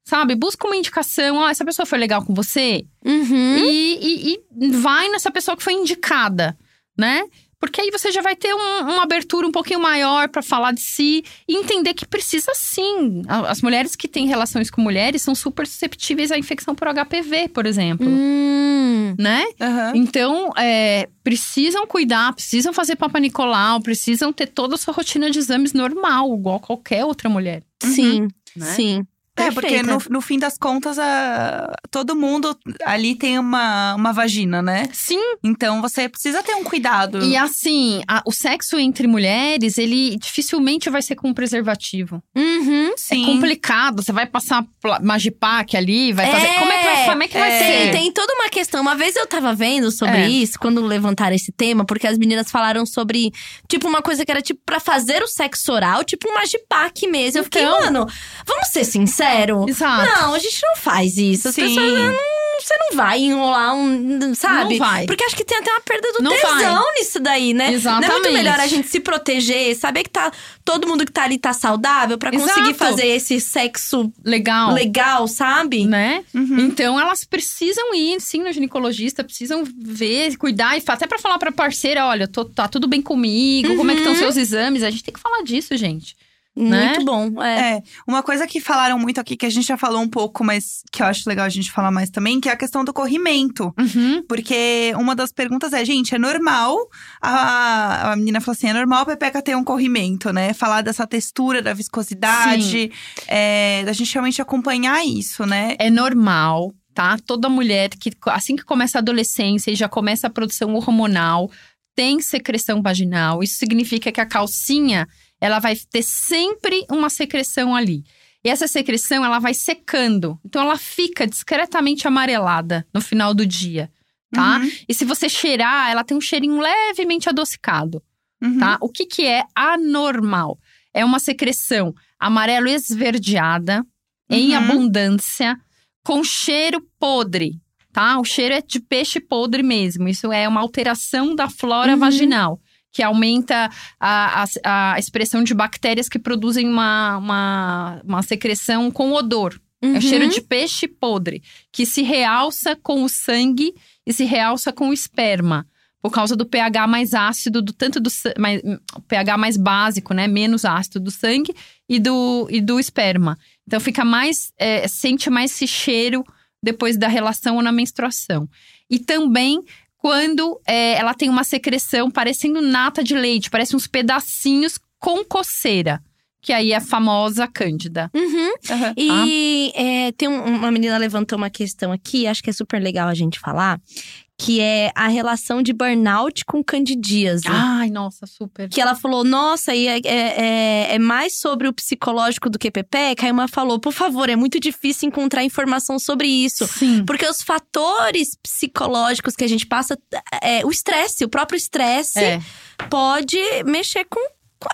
Sabe? Busca uma indicação. Ó, essa pessoa foi legal com você? Uhum. E, e- e vai nessa pessoa que foi indicada, né? Porque aí você já vai ter um- uma abertura um pouquinho maior pra falar de si e entender que precisa sim. As mulheres que têm relações com mulheres são super susceptíveis à infecção por HPV, por exemplo. Hum. Né? Aham. Então, é, precisam cuidar, precisam fazer Papa Nicolau, precisam ter toda a sua rotina de exames normal, igual qualquer outra mulher. Sim, Né? sim. É, porque no, no fim das contas, a, todo mundo ali tem uma, uma vagina, né? Sim. Então você precisa ter um cuidado. E assim, a- o sexo entre mulheres, ele dificilmente vai ser com preservativo. Uhum. Sim. É complicado. Você vai passar Magipac ali, vai fazer. É, como é que vai, como é que vai é. ser? Tem, tem toda uma questão. Uma vez eu tava vendo sobre É. isso, quando levantaram esse tema, porque as meninas falaram sobre, tipo, uma coisa que era tipo pra fazer o sexo oral, tipo um magipac mesmo. Eu fiquei, Então. mano, vamos ser sinceros? Exato. Não, a gente não faz isso. As Sim. pessoas não. Você não vai enrolar um. Sabe? Não vai. Porque acho que tem até uma perda do Não tesão nisso daí, né? Não é muito Exatamente. melhor a gente se proteger, saber que tá. Todo mundo que tá ali tá saudável pra conseguir Exato. fazer esse sexo Legal. legal, sabe? Né? Uhum. Então elas precisam ir, sim, no ginecologista, precisam ver, cuidar, e até pra falar pra parceira: olha, tô- tá tudo bem comigo, como é que estão Uhum. seus exames? A gente tem que falar disso, gente. Né? Muito bom. É. É, uma coisa que falaram muito aqui, que a gente já falou um pouco, mas que eu acho legal a gente falar mais também, que é a questão do corrimento. Uhum. Porque uma das perguntas é, gente, é normal. A, a menina falou assim: é normal a Pepeca ter um corrimento, né? Falar dessa textura, da viscosidade, é, da gente realmente acompanhar isso, né? É normal, tá? Toda mulher que, assim que começa a adolescência e já começa a produção hormonal, tem secreção vaginal. Isso significa que a calcinha, ela vai ter sempre uma secreção ali. E essa secreção, ela vai secando. Então, ela fica discretamente amarelada no final do dia, tá? Uhum, E se você cheirar, ela tem um cheirinho levemente adocicado uhum. tá? O que, que é anormal? É uma secreção amarelo esverdeada, em Uhum. abundância, com cheiro podre, tá? O cheiro é de peixe podre mesmo. Isso é uma alteração da flora Uhum. vaginal. Que aumenta a, a, a expressão de bactérias que produzem uma, uma, uma secreção com odor. É Uhum. o cheiro de peixe podre, que se realça com o sangue e se realça com o esperma. Por causa do pH mais ácido, do tanto do mais, pH mais básico, né? Menos ácido do sangue e do, e do esperma. Então fica mais. é, sente mais esse cheiro depois da relação ou na menstruação. E também quando é, ela tem uma secreção parecendo nata de leite, parece uns pedacinhos com coceira. Que aí é a famosa cândida. Uhum. Aham. E é, tem um- uma menina levantou uma questão aqui, acho que é super legal a gente falar, que é a relação de burnout com candidíase. Ai, nossa, super. Que ela falou, nossa, e é, é, é- é mais sobre o psicológico do que Pepeca. Uma falou, por favor, é muito difícil encontrar informação sobre isso. Sim. Porque os fatores psicológicos que a gente passa, é, o estresse, o próprio estresse, É. pode mexer com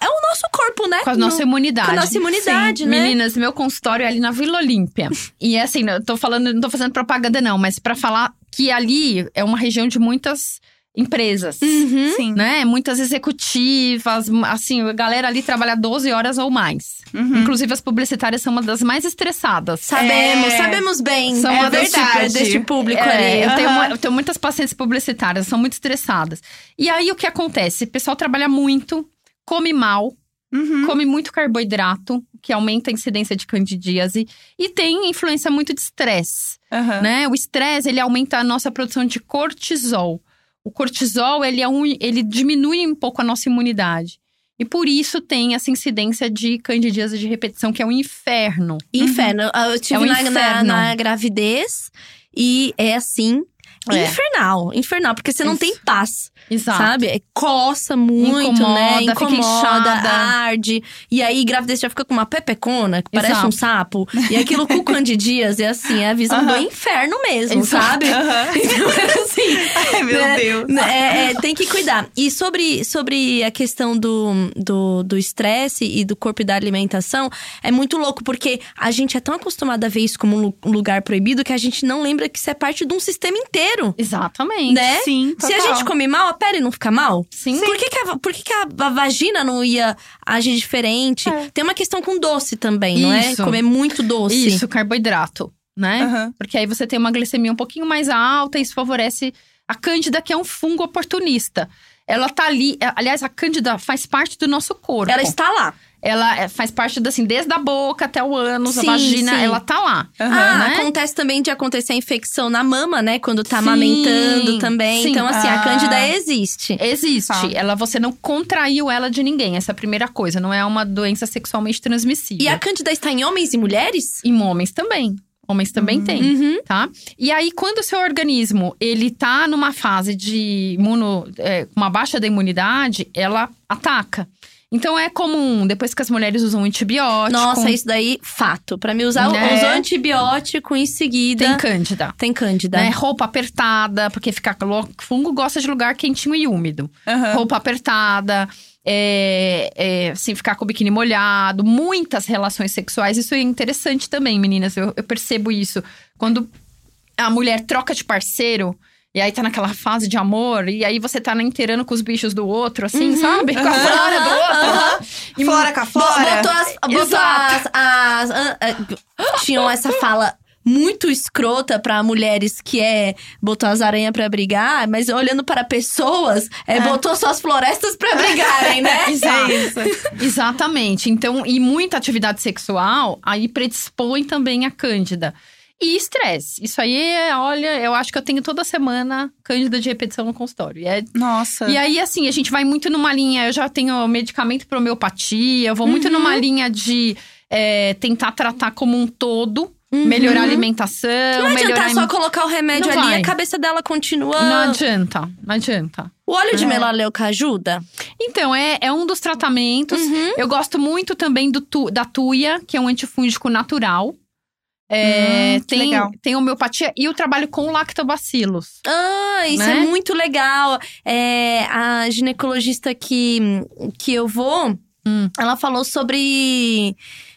é o nosso corpo, né? Com a nossa No- imunidade. Com a nossa imunidade, né? Meninas, meu consultório é ali na Vila Olímpia. e é assim, eu tô falando, não tô fazendo propaganda não, mas pra falar que ali é uma região de muitas empresas. Uhum. Sim. Né? Muitas executivas, assim, a galera ali trabalha 12 horas ou mais. Uhum. Inclusive, as publicitárias são uma das mais estressadas. Sabemos, É. sabemos bem. São é uma das- verdade. Deste público É, ali. eu, tenho, eu tenho muitas pacientes publicitárias, são muito estressadas. E aí, o que acontece? O pessoal trabalha muito, come mal, Uhum. come muito carboidrato, que aumenta a incidência de candidíase. E tem influência muito de estresse, Aham. né? O estresse, ele aumenta a nossa produção de cortisol. O cortisol, ele, é um, ele diminui um pouco a nossa imunidade. E por isso tem essa incidência de candidíase de repetição, que é um inferno. Inferno. Eu tive É um na, na, inferno. na gravidez e é assim. É. Infernal, infernal, porque você não Isso. tem paz, Exato. sabe? É, coça muito, Incomoda, né? fica Incomoda, inchada. arde. E aí, gravidez já fica com uma pepecona, que parece Exato. um sapo. E aquilo com candidias é assim, é a visão do Aham. inferno mesmo, Exato. sabe? Aham. Então, é assim, Ai, meu né? Deus. É, é, tem que cuidar. E sobre, sobre a questão do do do estresse e do corpo e da alimentação, é muito louco, porque a gente é tão acostumado a ver isso como um lu- lugar proibido que a gente não lembra que isso é parte de um sistema inteiro. Exatamente. Né? Sim, Se a total. gente come mal, pele não fica mal? Sim. Por que, que, a, por que, que a, a vagina não ia agir diferente? É. Tem uma questão com doce também, não é? Isso. Comer muito doce. Isso, carboidrato, né? Aham. Porque aí você tem uma glicemia um pouquinho mais alta e isso favorece a cândida, que é um fungo oportunista. Ela tá ali, é, aliás, a cândida faz parte do nosso corpo. Ela está lá. Ela é, faz parte, da, assim, desde a boca até o ânus, a Sim, vagina, sim. ela tá lá. Aham. Ah, né? acontece também de acontecer a infecção na mama, né? Quando tá Sim, amamentando também. sim. Então, assim, a Ah. cândida existe. Existe. Tá. Ela, você não contraiu ela de ninguém. Essa é a primeira coisa. Não é uma doença sexualmente transmissível. E a cândida está em homens e mulheres? Em homens também. Homens também Hum. têm. Uhum. tá? E aí, quando o seu organismo ele tá numa fase de imuno, é, uma baixa da imunidade, ela ataca. Então é comum, depois que as mulheres usam antibiótico, Nossa, isso daí, fato. Pra me usar, Né? usou antibiótico em seguida. tem cândida. Tem cândida. Né? Roupa apertada, porque fica fungo gosta de lugar quentinho e úmido. Aham. Roupa apertada, é, é, assim, ficar com o biquíni molhado, muitas relações sexuais. Isso é interessante também, meninas. Eu, eu percebo isso. Quando a mulher troca de parceiro. E aí tá naquela fase de amor, e aí você tá inteirando com os bichos do outro, assim, sabe? Com a flora do outro. E Flora com a flora. Botou as. Botou Exato. as, as- ah, tinham essa fala muito escrota pra mulheres que é botou as aranhas pra brigar, mas olhando para pessoas, é, botou suas florestas pra brigarem, né? Exato. É. Exatamente. Então, e muita atividade sexual aí predispõe também a cândida. E estresse. Isso aí é, olha, eu acho que eu tenho toda semana cândida de repetição no consultório. E, é- Nossa. e aí, assim, a gente vai muito numa linha. Eu já tenho medicamento para homeopatia, eu vou muito Uhum. numa linha de é, tentar tratar como um todo, melhorar a alimentação, Uhum. Não melhorar. adianta só colocar o remédio Não ali, vai. a cabeça dela continua. Não adianta, não adianta. O óleo de É. melaleuca ajuda? Então, é, é um dos tratamentos. Uhum. Eu gosto muito também do tu- da tuia, que é um antifúngico natural. É, Hum, tem, legal. tem homeopatia e o trabalho com lactobacilos. Ah, isso Né? é muito legal. É, a ginecologista que, que eu vou, Hum. ela falou sobre.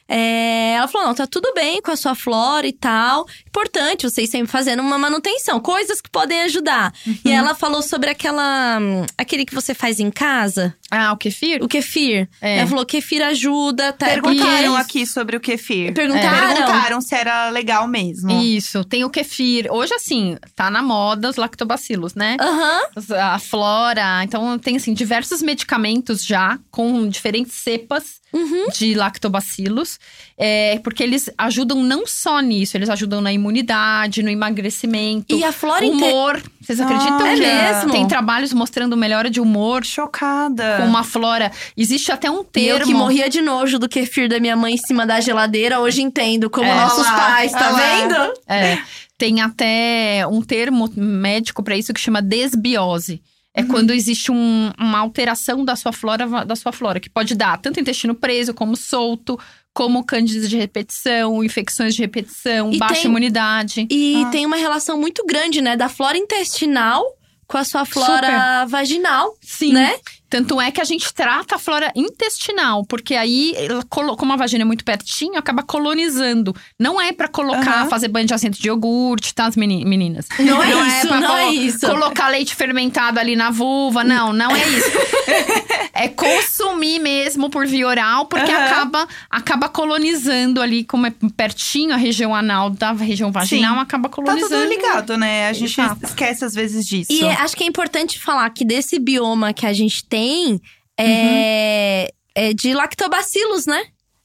É, ela falou: não, tá tudo bem com a sua flora e tal. Importante vocês sempre fazendo uma manutenção, coisas que podem ajudar. E Uhum. ela falou sobre aquela. hum, aquele que você faz em casa, Ah, o kefir? o kefir. É. Ela falou: kefir ajuda. Tá, Perguntaram porque- aqui sobre o kefir. Perguntaram? Perguntaram se era legal mesmo. Isso, tem o kefir. Hoje, assim, tá na moda os lactobacilos, né? Aham. Os- A flora. Então, tem, assim, diversos medicamentos já com diferentes cepas Uhum. de lactobacilos. É, porque eles ajudam não só nisso, eles ajudam na imunidade, no emagrecimento. E a flora inte- Humor. Vocês acreditam que É mesmo? tem trabalhos mostrando melhora de humor Chocada. com uma flora? Existe até um termo. eu que morria de nojo do kefir da minha mãe em cima da geladeira, hoje entendo como É. nossos lá, pais, tá lá. vendo? É, tem até um termo médico para isso que chama desbiose. É Uhum. quando existe um- uma alteração da sua flora, da sua flora, que pode dar tanto intestino preso como solto, como cândida de repetição, infecções de repetição, E baixa tem- imunidade. E Ah. tem uma relação muito grande, né, da flora intestinal com a sua flora vaginal, Sim. né? Tanto é que a gente trata a flora intestinal, porque aí, como a vagina é muito pertinho, acaba colonizando. Não é pra colocar, Aham. fazer banho de assento de iogurte, tá, as meni- meninas? Não é isso, pra não é isso. Colocar leite fermentado ali na vulva, não, não é isso. é consumir mesmo por via oral, porque Aham. acaba, acaba colonizando ali, como é pertinho a região anal da região vaginal, Sim. acaba Tá colonizando. tudo ligado, né? A gente Exato. esquece às vezes disso. E é- acho que é importante falar que desse bioma que a gente tem é, é de lactobacilos, né?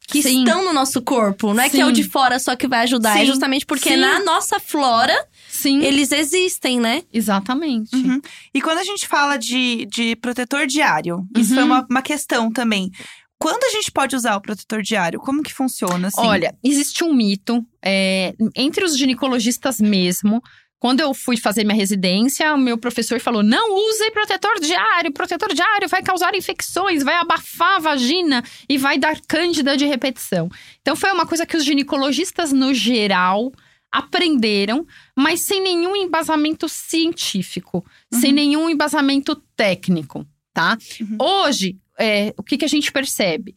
Que Sim. estão no nosso corpo. Não é que é o Sim. de fora só que vai ajudar. É Sim. justamente porque Sim. na nossa flora Sim, eles existem, né? exatamente. Uhum. E quando a gente fala de, de protetor diário, isso foi Uhum. uma, uma questão também. Quando a gente pode usar o protetor diário? Como que funciona, assim? Olha, existe um mito é, entre os ginecologistas mesmo. Quando eu fui fazer minha residência, o meu professor falou: não use protetor diário, protetor diário vai causar infecções, vai abafar a vagina e vai dar cândida de repetição. Então foi uma coisa que os ginecologistas, no geral, aprenderam, mas sem nenhum embasamento científico, sem nenhum embasamento técnico, tá? Uhum. Hoje, é, o que, que a gente percebe?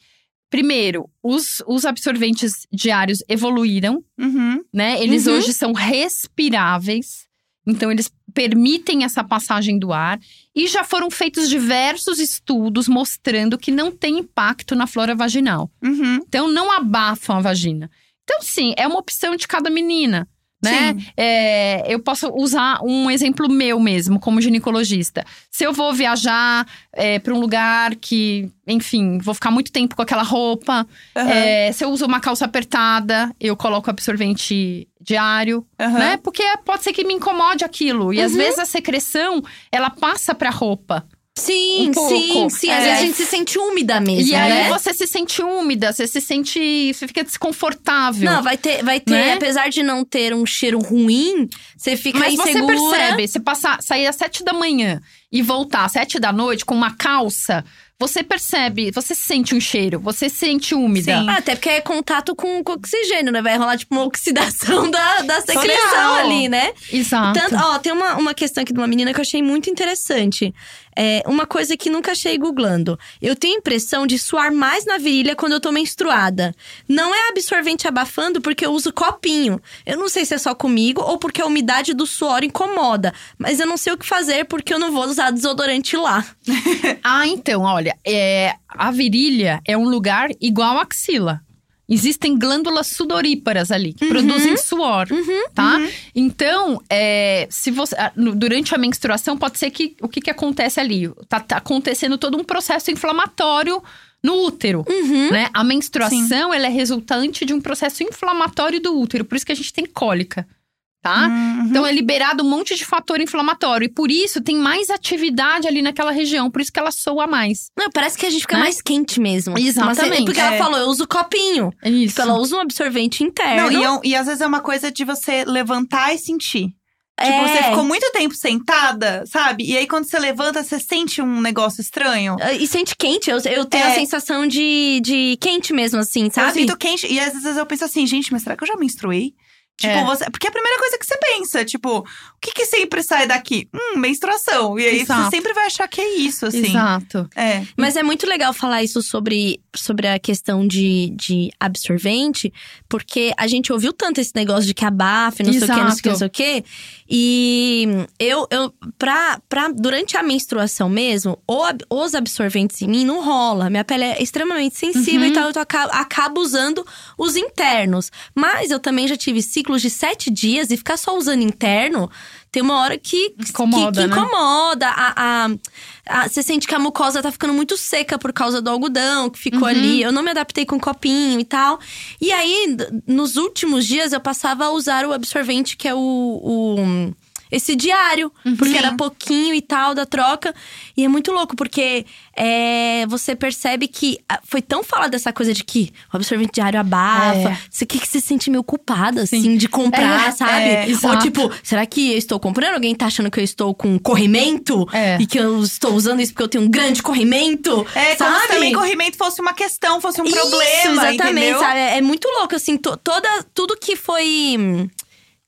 Primeiro, os, os absorventes diários evoluíram, Uhum. né? Eles Uhum. hoje são respiráveis. Então, eles permitem essa passagem do ar. E já foram feitos diversos estudos mostrando que não tem impacto na flora vaginal. Uhum. Então, não abafam a vagina. Então, sim, é uma opção de cada menina. Né? É, eu posso usar um exemplo meu mesmo, como ginecologista. Se eu vou viajar para um lugar que, enfim, vou ficar muito tempo com aquela roupa, Aham. é, se eu uso uma calça apertada, eu coloco absorvente diário, Aham. né? Porque pode ser que me incomode aquilo. E às Uhum. vezes a secreção, ela passa pra roupa. Sim, Um sim, sim. Às É. vezes a gente se sente úmida mesmo, e aí né? você se sente úmida, você se sente. Você fica desconfortável. Não, vai ter, vai ter, Né? apesar de não ter um cheiro ruim, você fica Mas você insegura. percebe, você passar, sair às sete da manhã e voltar às sete da noite com uma calça, você percebe, você sente um cheiro, você se sente úmida. Sim. Ah, até porque é contato com, com oxigênio, né? Vai rolar tipo uma oxidação da, da secreção Total. ali, né? Exato. Tanto, ó, tem uma, uma questão aqui de uma menina que eu achei muito interessante. É, uma coisa que nunca achei googlando. Eu tenho a impressão de suar mais na virilha quando eu tô menstruada. Não é absorvente abafando porque eu uso copinho. Eu não sei se é só comigo ou porque a umidade do suor incomoda. Mas eu não sei o que fazer porque eu não vou usar desodorante lá. Ah, então, olha, é, a virilha é um lugar igual à axila. Existem glândulas sudoríparas ali, que produzem suor, tá? Então, é, se você durante a menstruação pode ser que o que, que acontece ali? Tá, tá acontecendo todo um processo inflamatório no útero, né? A menstruação ela é resultante de um processo inflamatório do útero, por isso que a gente tem cólica, tá? Uhum. Então é liberado um monte de fator inflamatório e por isso tem mais atividade ali naquela região, por isso que ela soa mais. Não, parece que a gente fica Né? mais quente mesmo. Exatamente. Mas é porque ela É. falou, eu uso copinho. Isso. Tipo, ela usa um absorvente interno. Não, e, é e às vezes é uma coisa de você levantar e sentir. Tipo, É. você ficou muito tempo sentada, sabe? E aí quando você levanta, você sente um negócio estranho. E sente quente, eu, eu tenho É. a sensação de, de quente mesmo, assim, Eu sabe? sinto quente. E às vezes eu penso assim, gente, mas será que eu já menstruei? Tipo, É. você. Porque é a primeira coisa que você pensa, tipo, o que que sempre sai daqui? Hum, menstruação. E aí Exato. você sempre vai achar que é isso, assim. Exato. É. Mas é muito legal falar isso sobre, sobre a questão de, de absorvente, porque a gente ouviu tanto esse negócio de que abafa, não sei o que, não sei o que, não sei o que. E eu, eu pra, pra, durante a menstruação mesmo, os absorventes em mim não rola. Minha pele é extremamente sensível Uhum. e tal, eu tô, aca- acabo usando os internos. Mas eu também já tive ciclos de sete dias e ficar só usando interno. Tem uma hora que Incomoda, que, que né? incomoda. A, a- a- você sente que a mucosa tá ficando muito seca por causa do algodão que ficou Uhum. ali. Eu não me adaptei com copinho e tal. E aí, nos últimos dias, eu passava a usar o absorvente, que é o. o- esse diário, Uhum. porque era pouquinho e tal da troca. E é muito louco, porque é, você percebe que ah, foi tão falada essa coisa de que o absorvente diário abafa. É. Você que, que se sente meio culpada, Sim. assim, de comprar, É, sabe? é, Ou tipo, será que eu estou comprando? Alguém tá achando que eu estou com corrimento? É. E que eu estou usando isso porque eu tenho um grande corrimento? É, como sabe? se também corrimento fosse uma questão, fosse um Isso, problema, exatamente, entendeu? sabe? É muito louco, assim, to- toda, tudo que foi hum,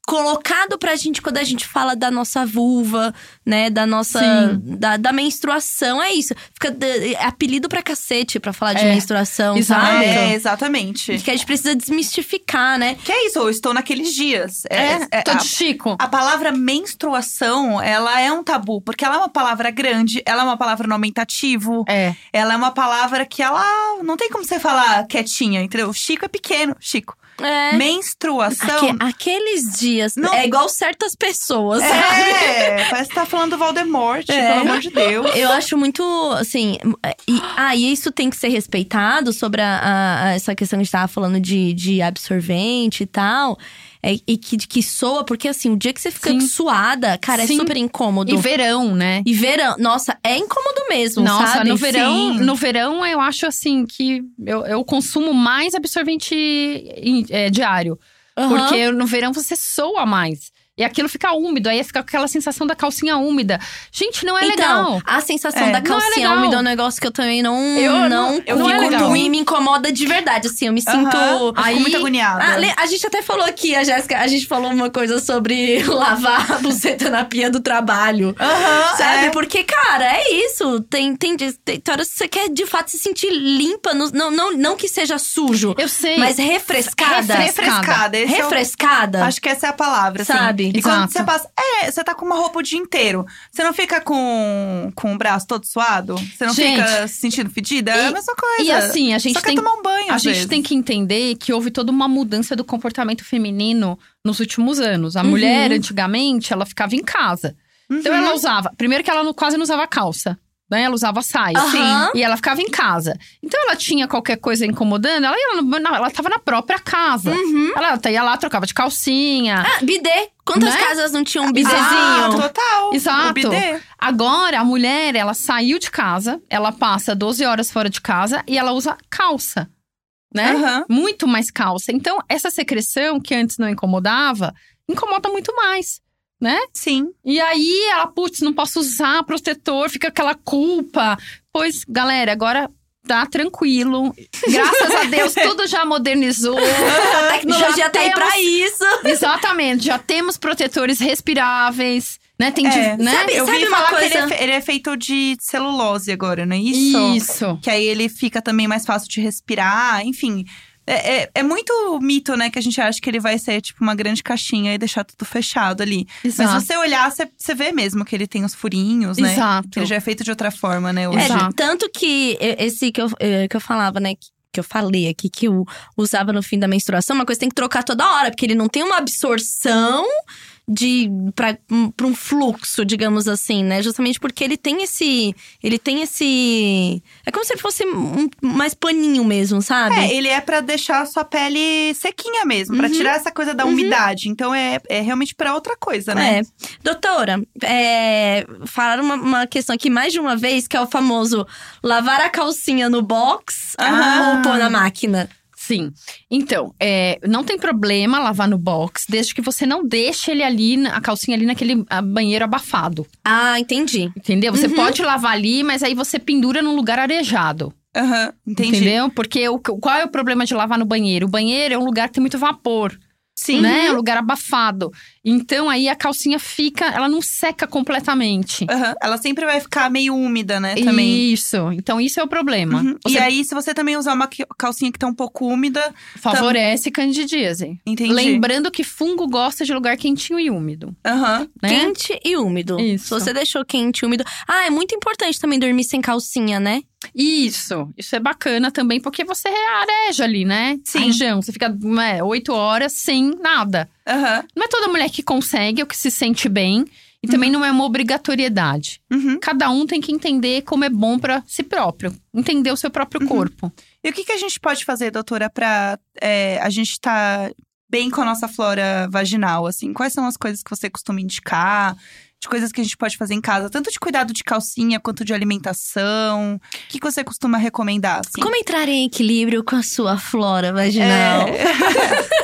colocado pra gente quando a gente fala da nossa vulva, né, da nossa Sim. da, da menstruação, é isso. Fica de- é apelido pra cacete pra falar de É, menstruação, exato. sabe? É, exatamente. Que a gente precisa desmistificar, né? Que é isso, eu estou naqueles dias. É, é, tô a, de Chico. a palavra menstruação, ela é um tabu, porque ela é uma palavra grande, ela é uma palavra no aumentativo, É. ela é uma palavra que ela não tem como você falar quietinha, entendeu? Chico é pequeno, Chico. É. Menstruação. Aque- aqueles dias. Não- É igual certas pessoas, sabe? É, parece que tá falando do Voldemort, É. pelo amor de Deus. Eu acho muito, assim… E, ah, e isso tem que ser respeitado sobre a, a- a- essa questão que a gente tava falando de, de absorvente e tal. É, e que, que soa, porque assim, o dia que você fica Sim. suada, cara, Sim. é super incômodo. E verão, né? E verão, nossa, é incômodo mesmo, Nossa, sabe? no verão, Sim. no verão eu acho assim que eu, eu consumo mais absorvente é, diário. Aham. Porque no verão você soa mais. E aquilo fica úmido, aí fica com aquela sensação da calcinha úmida. Gente, não é então, legal. a sensação É. da é calcinha legal. úmida é um negócio que eu também não, Eu não, não- eu não é legal. e me incomoda de verdade, assim, eu me sinto… Aham, eu fico Aí- muito agoniada. Ah, le- a gente até falou aqui, a Jéssica, a gente falou uma coisa sobre lavar a buceta na pia do trabalho. Sabe? é. Porque, cara, é isso. Tem, tem, tem, tem horas que você quer de fato se sentir limpa. no- não, não, não que seja sujo, Eu sei. mas refrescada. refrescada. Esse é o- refrescada. Acho que essa é a palavra, assim. Sabe? E quando você passa. É, você tá com uma roupa o dia inteiro. Você não fica com, com o braço todo suado? Você não Gente, fica se sentindo fedida? é a e- mesma coisa. E assim, a gente Só tem quer tomar um banho. A gente vezes. tem que entender que houve toda uma mudança do comportamento feminino nos últimos anos. A Uhum. mulher, antigamente, ela ficava em casa. Então Uhum. ela usava. Primeiro que ela não- quase não usava calça. Né? Ela usava saia. E ela ficava em casa. Então ela tinha qualquer coisa incomodando, ela ia no- na- ela tava na própria casa. Uhum. Ela ia lá, trocava de calcinha. Ah, bidê. Quantas Né? casas não tinham um Ah, bidezinho? total. Exato. O bidê. Agora, a mulher, ela saiu de casa, ela passa 12 horas fora de casa e ela usa calça. Né? Aham. muito mais calça. Então, essa secreção que antes não incomodava, incomoda muito mais, né? Sim. E aí ela, putz, não posso usar protetor, fica aquela culpa. Pois, galera, agora tá tranquilo. Graças a Deus, tudo já modernizou. A tecnologia Já tá aí temos- pra isso. Exatamente, já temos protetores respiráveis, né? Tem de- É. né? Sabe- Eu vi uma falar que coisa? ele é, ele é feito de celulose agora, não é isso? Isso. Que aí ele fica também mais fácil de respirar, enfim. É, é, é muito mito, né, que a gente acha que ele vai ser tipo uma grande caixinha e deixar tudo fechado ali. Exato. Mas se você olhar, você, você vê mesmo que ele tem os furinhos, né? Exato. Que ele já é feito de outra forma, né? Hoje. É, tanto que esse que eu, eh, que eu falava, né? que- Que eu falei aqui, que eu usava no fim da menstruação, uma coisa que tem que trocar toda hora, porque ele não tem uma absorção de pra, um- fluxo, digamos assim, né? Justamente porque ele tem esse. Ele tem esse. É como se ele fosse um, mais paninho mesmo, sabe? É, ele é pra deixar a sua pele sequinha mesmo, Uhum. tirar essa coisa da umidade. Então é, é realmente pra outra coisa, né? É. Doutora, é, falaram uma, uma questão aqui mais de uma vez, que é o famoso lavar a calcinha no box Ah. ou pôr na máquina. Sim. Então, é, não tem problema lavar no box, desde que você não deixe ele ali, a calcinha ali naquele ah, banheiro abafado. Ah, entendi. Entendeu? Você Uhum. pode lavar ali, mas aí você pendura num lugar arejado. Aham, entendi. Entendeu? Porque o, qual é o problema de lavar no banheiro? O banheiro é um lugar que tem muito vapor, Sim. né? É um lugar abafado. Então aí a calcinha fica, ela não seca completamente. Aham. Ela sempre vai ficar meio úmida, né? Também. Isso. Então isso é o problema. Uhum. Você E aí, se você também usar uma calcinha que tá um pouco úmida, favorece candidíase. entendi. Lembrando que fungo gosta de lugar quentinho e úmido, Aham. né? Quente e úmido. Isso. Se você deixou quente e úmido. Ah, é muito importante também dormir sem calcinha, né? Isso, isso é bacana também, porque você areja ali, né? Sim. A região, você fica é, oito horas sem nada. Aham. Não é toda mulher que consegue ou que se sente bem. E também não é uma obrigatoriedade. Uhum. Cada um tem que entender como é bom pra si próprio. Entender o seu próprio Uhum. corpo. E o que, que a gente pode fazer, doutora, pra é, a gente tá bem com a nossa flora vaginal, assim? Quais são as coisas que você costuma indicar? De coisas que a gente pode fazer em casa, tanto de cuidado de calcinha quanto de alimentação. O que, que você costuma recomendar, assim? Como entrar em equilíbrio com a sua flora vaginal? É.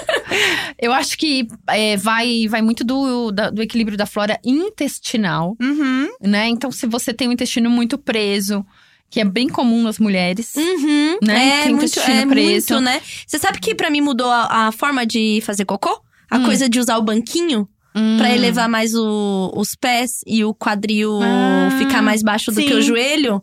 Eu acho que é, vai, vai muito do, da- do equilíbrio da flora intestinal, Uhum. né? Então, se você tem o intestino muito preso, que é bem comum nas mulheres. Uhum. Né? É, Tem muito, intestino é preso. muito, né? Você sabe que pra mim mudou a, a forma de fazer cocô? A Hum. coisa de usar o banquinho? Hum. Pra elevar mais o- os pés e o quadril Ah, ficar mais baixo do sim. que o joelho.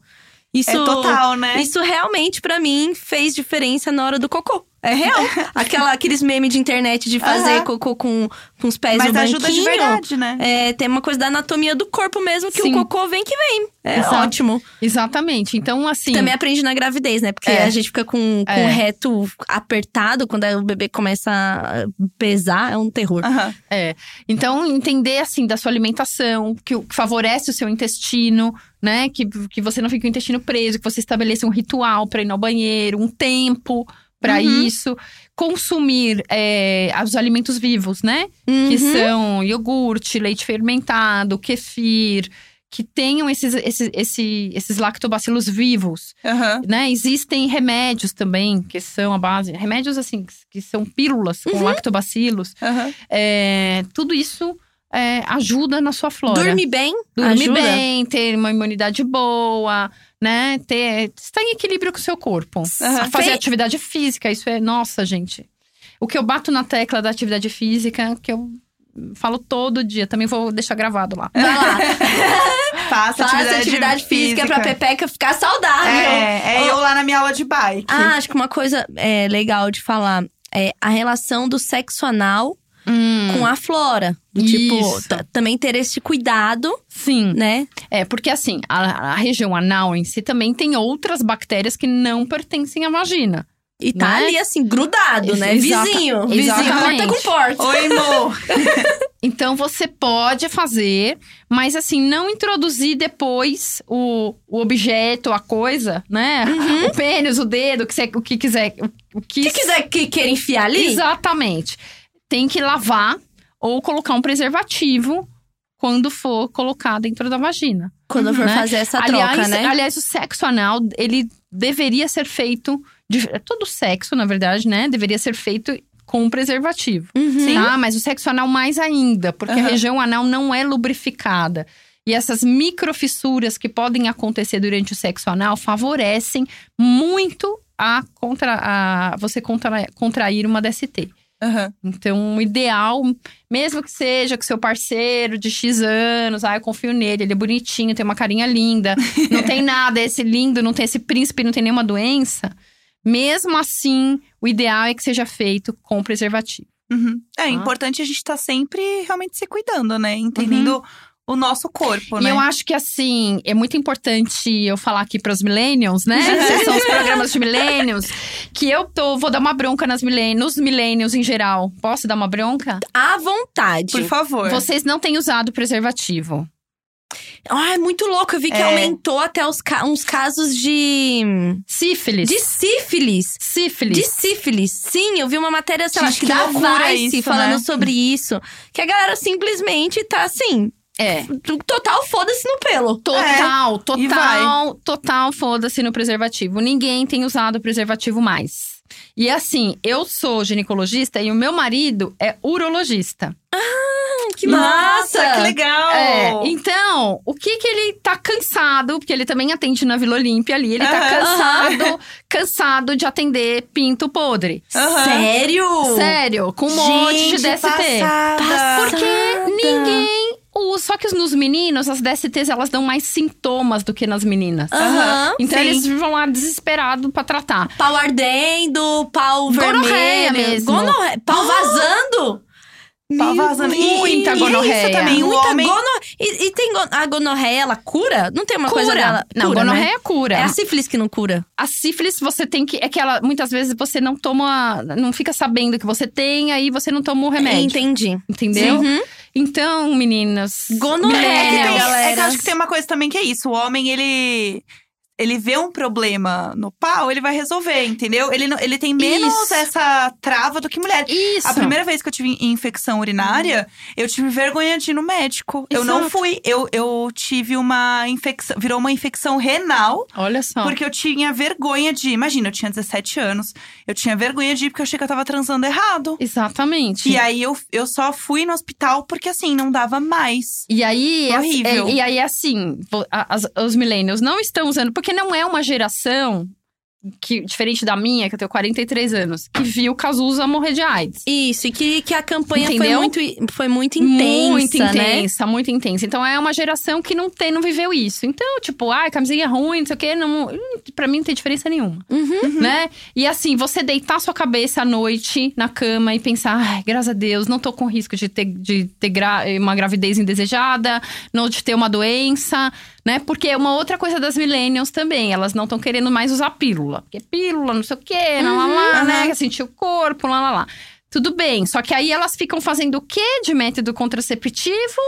Isso, É total, né? Isso realmente, pra mim, fez diferença na hora do cocô. É real. Aquela, aqueles memes de internet de fazer Aham. cocô com, com os pés Mas no ajuda de verdade, né? É, tem uma coisa da anatomia do corpo mesmo, que Sim. o cocô vem que vem. É Exato. ótimo. Exatamente. Então, assim. Também aprendi na gravidez, né? Porque É. a gente fica com, com É. o reto apertado quando o bebê começa a pesar, é um terror. Aham. É. Então, entender, assim, da sua alimentação, que, favorece o seu intestino, né? Que, que você não fique com o intestino preso, que você estabeleça um ritual para ir ao banheiro, um tempo para Uhum. isso. Consumir é, os alimentos vivos, né? Que Uhum. são iogurte, leite fermentado, kefir. Que tenham esses, esses, esse- esses lactobacilos vivos Aham. né? Existem remédios também, que são a base. Remédios, assim, que- que são pílulas com lactobacilos. Aham. É, tudo isso é, ajuda na sua flora. Dormir bem, Dormir ajuda. bem, ter uma imunidade boa, né? Ter, estar em equilíbrio com o seu corpo. Aham. Fazer atividade física, isso é. Nossa, gente. O que eu bato na tecla da atividade física, que eu falo todo dia, também vou deixar gravado lá. Vai lá. Faça atividade, atividade, física, pra Pepeca ficar saudável. É, é eu lá na minha aula de bike. Ah, acho que uma coisa é, legal de falar é a relação do sexo anal com a flora. Do Tipo, também ter esse cuidado, Sim. né? É, porque assim, a, a região anal em si também tem outras bactérias que não pertencem à vagina. E tá Né? ali, assim, grudado, né? Exata- Vizinho. Vizinho, porta com porta. Oi, amor. Então você pode fazer, mas assim, não introduzir depois o, o objeto, a coisa, né? O pênis, o dedo, o que, você, o que quiser. O, o que, Se quiser que queira enfiar ali, Exatamente. Tem que lavar ou colocar um preservativo quando for colocar dentro da vagina. quando for né? fazer essa aliás, troca, né? aliás, o sexo anal, ele deveria ser feito. De, todo sexo, na verdade, né? Deveria ser feito com um preservativo. Uhum. Tá? Mas o sexo anal mais ainda, porque a Aham. região anal não é lubrificada. E essas microfissuras que podem acontecer durante o sexo anal favorecem muito a, contra, a você contra, contrair uma DST. Aham. Então, o ideal, mesmo que seja com seu parceiro de X anos, ah, eu confio nele, ele é bonitinho, tem uma carinha linda, não tem nada, é esse lindo, não tem esse príncipe, não tem nenhuma doença. Mesmo assim, o ideal é que seja feito com preservativo. Uhum. É Ah. importante a gente estar sempre realmente se cuidando, né? Entendendo o nosso corpo, Uhum. E né? eu acho que, assim, é muito importante eu falar aqui para os millennials, né? Esses são os programas de millennials. Que eu tô, vou dar uma bronca nas millennials, nos millennials em geral. Posso dar uma bronca? À vontade. Por favor. Vocês não têm usado preservativo. Ah, é muito louco. Eu vi que É. aumentou até os ca- uns casos de. Sífilis. De sífilis. sífilis. De sífilis. Sim, eu vi uma matéria, sei lá, acho que que da Vice isso, falando né? sobre isso. Que a galera simplesmente tá assim. É. Total foda-se no pelo. Total, É, total, total foda-se no preservativo. Ninguém tem usado preservativo mais. E assim, eu sou ginecologista e o meu marido é urologista. Que Nossa, massa! que legal! É, então, o que que ele tá cansado, porque ele também atende na Vila Olímpia ali, ele tá Aham. cansado, cansado de atender pinto podre. Sério? Sério, com um monte de Gente, DST. passada. Porque ninguém Só que nos meninos, as DSTs, elas dão mais sintomas do que nas meninas. Aham. Então sim. eles vão lá desesperados pra tratar. Pau ardendo, pau Gonorreia vermelho. mesmo. Gonorreia. Pau vazando. Meu vazando. E- Deus. Muita é gonorreia. Isso também, o Muita homem… gono... E, e tem go- a gonorreia, ela cura? Não tem uma coisa dela? Não, cura, né? gonorreia cura. É a sífilis que não cura. A sífilis, você tem que. É que ela, muitas vezes você não toma. Não fica sabendo que você tem, aí você não toma o remédio. Entendi. Entendeu? Uhum. Então, meninas. Gonorreia, É que, tem, é que eu galera. acho que tem uma coisa também que é isso. O homem, ele… Ele vê um problema no pau, ele vai resolver, entendeu? Ele, não- ele tem menos Isso. essa trava do que mulher. Isso. A primeira vez que eu tive infecção urinária, eu tive vergonha de ir no médico. Eu não Exato. fui. Eu, eu tive uma infecção. Virou uma infecção renal. Olha só. Porque eu tinha vergonha de. Imagina, eu tinha 17 anos. Eu tinha vergonha de ir porque eu achei que eu tava transando errado. Exatamente. E aí eu, eu só fui no hospital porque assim, não dava mais. E aí, é- Horrível. é- e aí assim, vo- a- as- os millennials não estão usando, porque não é uma geração que, diferente da minha, que eu tenho 43 anos, que viu Cazuza morrer de AIDS. Isso, e que, que a campanha foi muito, foi muito intensa, muito né? intensa, muito intensa. Então é uma geração que não tem, não viveu isso. Então, tipo, ai, camisinha ruim, não sei o quê, não, hum, pra mim não tem diferença nenhuma. Uhum. Né? E assim, você deitar sua cabeça à noite na cama e pensar, ai, graças a Deus, não tô com risco de ter, de ter gra- uma gravidez indesejada, não de ter uma doença, né? Porque uma outra coisa das millennials também, elas não estão querendo mais usar pílula. Porque pílula, não sei o quê, lá, lá, lá, né? Uhum. Quer sentir o corpo, lá, lá, lá. Tudo bem, só que aí elas ficam fazendo o quê de método contraceptivo?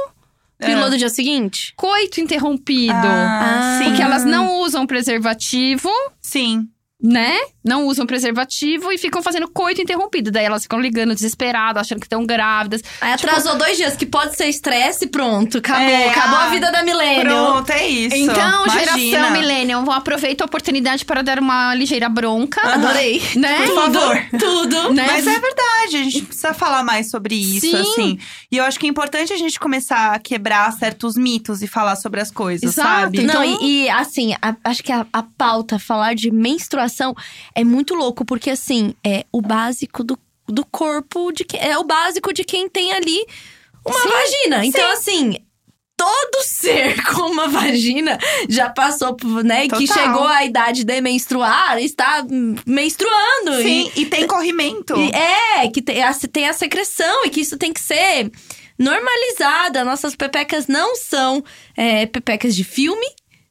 Pílula do dia seguinte? Coito interrompido. Ah, Ah, sim. Porque elas não usam preservativo, Sim. né? Não usam preservativo e ficam fazendo coito interrompido. Daí elas ficam ligando desesperadas, achando que estão grávidas. Aí atrasou dois dias, que pode ser estresse, pronto. Acabou, É, acabou ah, a vida da millennial. Pronto, é isso. Então, Imagina. geração millennial, vou aproveitar a oportunidade para dar uma ligeira bronca. Adorei. Né? Por favor. Tudo. Né? Mas é verdade, a gente precisa falar mais sobre isso, Sim. assim. E eu acho que é importante a gente começar a quebrar certos mitos e falar sobre as coisas, Exato. sabe? Então- Não, e, e, assim, a- acho que a, a pauta, falar de menstruação, é muito louco, porque assim, é o básico do, do corpo, de que, é o básico de quem tem ali uma vagina. Então, assim. Todo ser com uma vagina já passou, por, né? Que Total. chegou à idade de menstruar, está menstruando. E- Sim, e tem corrimento. e é, que tem a, tem a secreção e que isso tem que ser normalizado. Nossas pepecas não são é, pepecas de filme,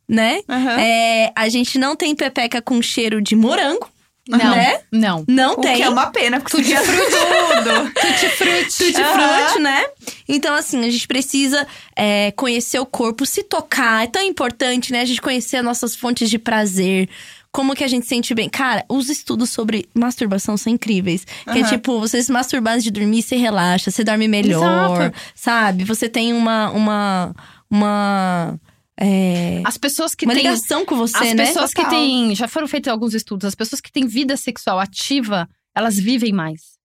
né? Aham. É, a gente não tem pepeca com cheiro de morango, Não, né? não. Não O tem. que é uma pena, porque Tutti tudo. Tutti frutti. Tutti frutti, né? Então, assim, a gente precisa é, conhecer o corpo, se tocar. É tão importante, né? A gente conhecer as nossas fontes de prazer. Como que a gente se sente bem. Cara, os estudos sobre masturbação são incríveis. Que é tipo, você se masturbar antes de dormir, você relaxa, você dorme melhor. Exato. Sabe? Você tem uma… uma, uma é, As pessoas que uma têm ligação com você, As né? pessoas que têm. Já foram feitos alguns estudos. As pessoas que têm vida sexual ativa, elas vivem mais.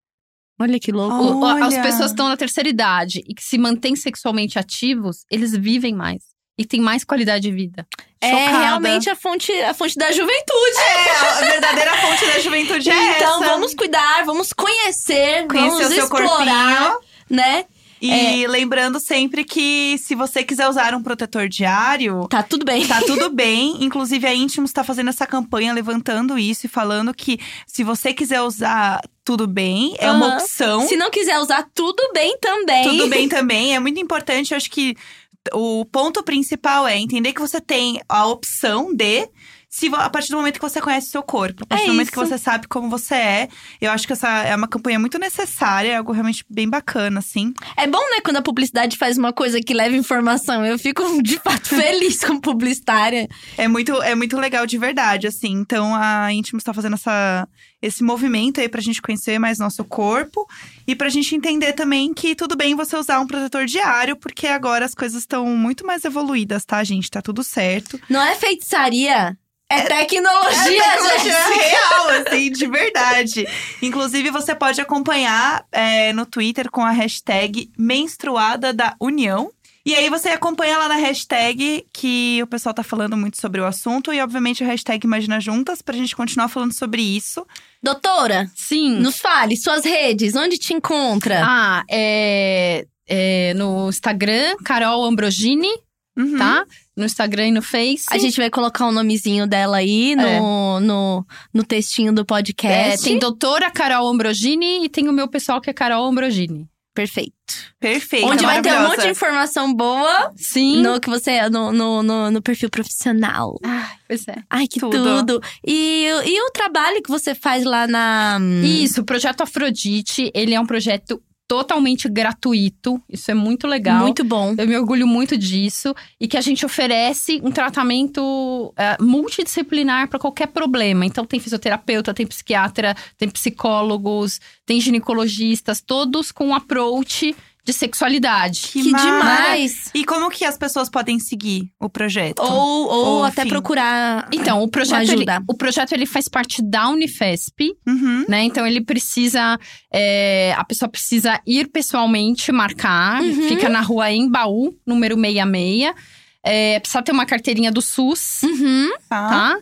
Olha que louco. Oh. O- As Olha. pessoas que estão na terceira idade e que se mantêm sexualmente ativos, eles vivem mais. E têm mais qualidade de vida. É Chocada. realmente a fonte, a fonte da juventude. É, a verdadeira fonte da juventude é então, essa. vamos cuidar, vamos conhecer, conhecer vamos o seu explorar, corpinho. né? E lembrando sempre que se você quiser usar um protetor diário, Tá tudo bem. Tá tudo bem. Inclusive, a Íntimos está fazendo essa campanha, levantando isso e falando que se você quiser usar, tudo bem. É uma Aham. opção. Se não quiser usar, tudo bem também. Tudo bem também. É muito importante. Eu acho que o ponto principal é entender que você tem a opção de. Se, a partir do momento que você conhece o seu corpo, a partir É do momento que isso. você sabe como você é, eu acho que essa é uma campanha muito necessária, é algo realmente bem bacana, assim. É bom, né, quando a publicidade faz uma coisa que leva informação. Eu fico, de fato, feliz como publicitária. É muito, é muito legal de verdade, assim. Então a Íntimos está fazendo essa, esse movimento aí pra gente conhecer mais nosso corpo e pra gente entender também que tudo bem você usar um protetor diário, porque agora as coisas estão muito mais evoluídas, tá, gente? Tá tudo certo. Não é feitiçaria, é, tecnologia, É tecnologia gente. real, assim, de verdade. Inclusive, você pode acompanhar é, no Twitter com a hashtag menstruada da União. E aí você acompanha lá na hashtag que o pessoal tá falando muito sobre o assunto. E, obviamente, a hashtag Imagina Juntas, pra gente continuar falando sobre isso. Doutora, Sim. nos fale, suas redes, onde te encontra? Ah, é, é no Instagram, Carol Ambrogini, Uhum. tá? No Instagram e no Face. A gente vai colocar o nomezinho dela aí no, no, no textinho do É, podcast. tem doutora Carol Ambrogini e tem o meu pessoal que é Carol Ambrogini. Perfeito. Perfeito. Onde vai ter um monte de informação boa Sim. no que você no, no, no, no perfil profissional. Ai, pois é. Ai, que tudo. Tudo. E, e o trabalho que você faz lá na. Isso, o projeto Afrodite, ele é um projeto totalmente gratuito. Isso é muito legal. Muito bom. Eu me orgulho muito disso. E que a gente oferece um tratamento eh, multidisciplinar para qualquer problema. Então, tem fisioterapeuta, tem psiquiatra, tem psicólogos, tem ginecologistas, todos com um approach de sexualidade. Que, mara- demais. E como que as pessoas podem seguir o projeto? Ou, ou, Ou, até enfim. procurar. Então, o projeto, ele, ajuda. o projeto ele faz parte da Unifesp, Uhum. né? Então ele precisa. é, a pessoa precisa ir pessoalmente marcar. Uhum. Fica na rua Embaú, número 66. É, precisa ter uma carteirinha do SUS, Uhum. Tá. tá?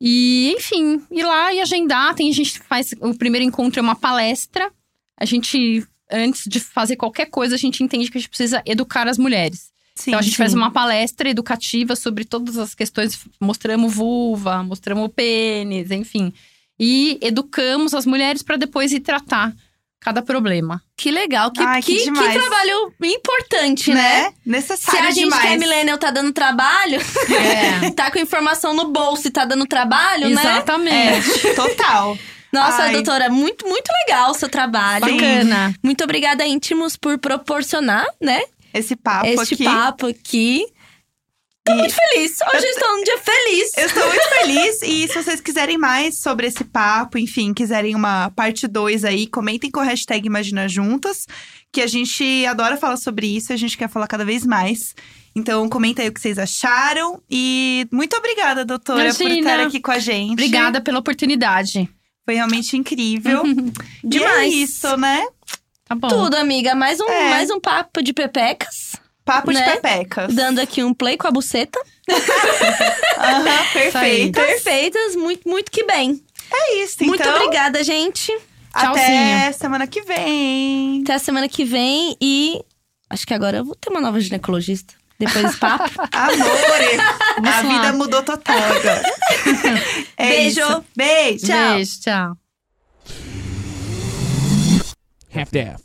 E, enfim, ir lá e agendar. Tem, a gente faz. O primeiro encontro é uma palestra. A gente, antes de fazer qualquer coisa, a gente entende que a gente precisa educar as mulheres. Sim, então a gente sim. faz uma palestra educativa sobre todas as questões, mostramos vulva, mostramos pênis, enfim. E educamos as mulheres para depois ir tratar cada problema. Que legal, que, Ai, que que, que trabalho importante, né? né? Se Necessário a gente demais. que é millennial tá dando trabalho, É. tá com informação no bolso e tá dando trabalho, né? Exatamente. É, total. Nossa, Ai. doutora, muito, muito legal o seu trabalho. Bacana. Muito obrigada, Íntimos, por proporcionar, né? Esse papo este aqui. papo aqui. Tô E- muito feliz. Hoje eu estou num dia feliz. Eu estou muito feliz. E se vocês quiserem mais sobre esse papo, enfim, quiserem uma parte 2 aí, comentem com a hashtag Imagina Juntas, que a gente adora falar sobre isso e a gente quer falar cada vez mais. Então, comenta aí o que vocês acharam. E muito obrigada, doutora, por Imagina. estar aqui com a gente. Obrigada pela oportunidade. Foi realmente incrível. Demais. E é isso, né? Tá bom. Tudo, amiga. Mais um, É. mais um papo de pepecas. Papo de Né? pepecas. Dando aqui um play com a buceta. Aham, perfeito. Perfeitas, muito, muito que bem. É isso, então. Muito obrigada, gente. Até Tchauzinho. semana que vem. Até a semana que vem e acho que agora eu vou ter uma nova ginecologista. Depois desse papo. Amore, a vida mudou total agora. É Beijo. isso. Beijo. Tchau. Beijo, tchau. half-daff.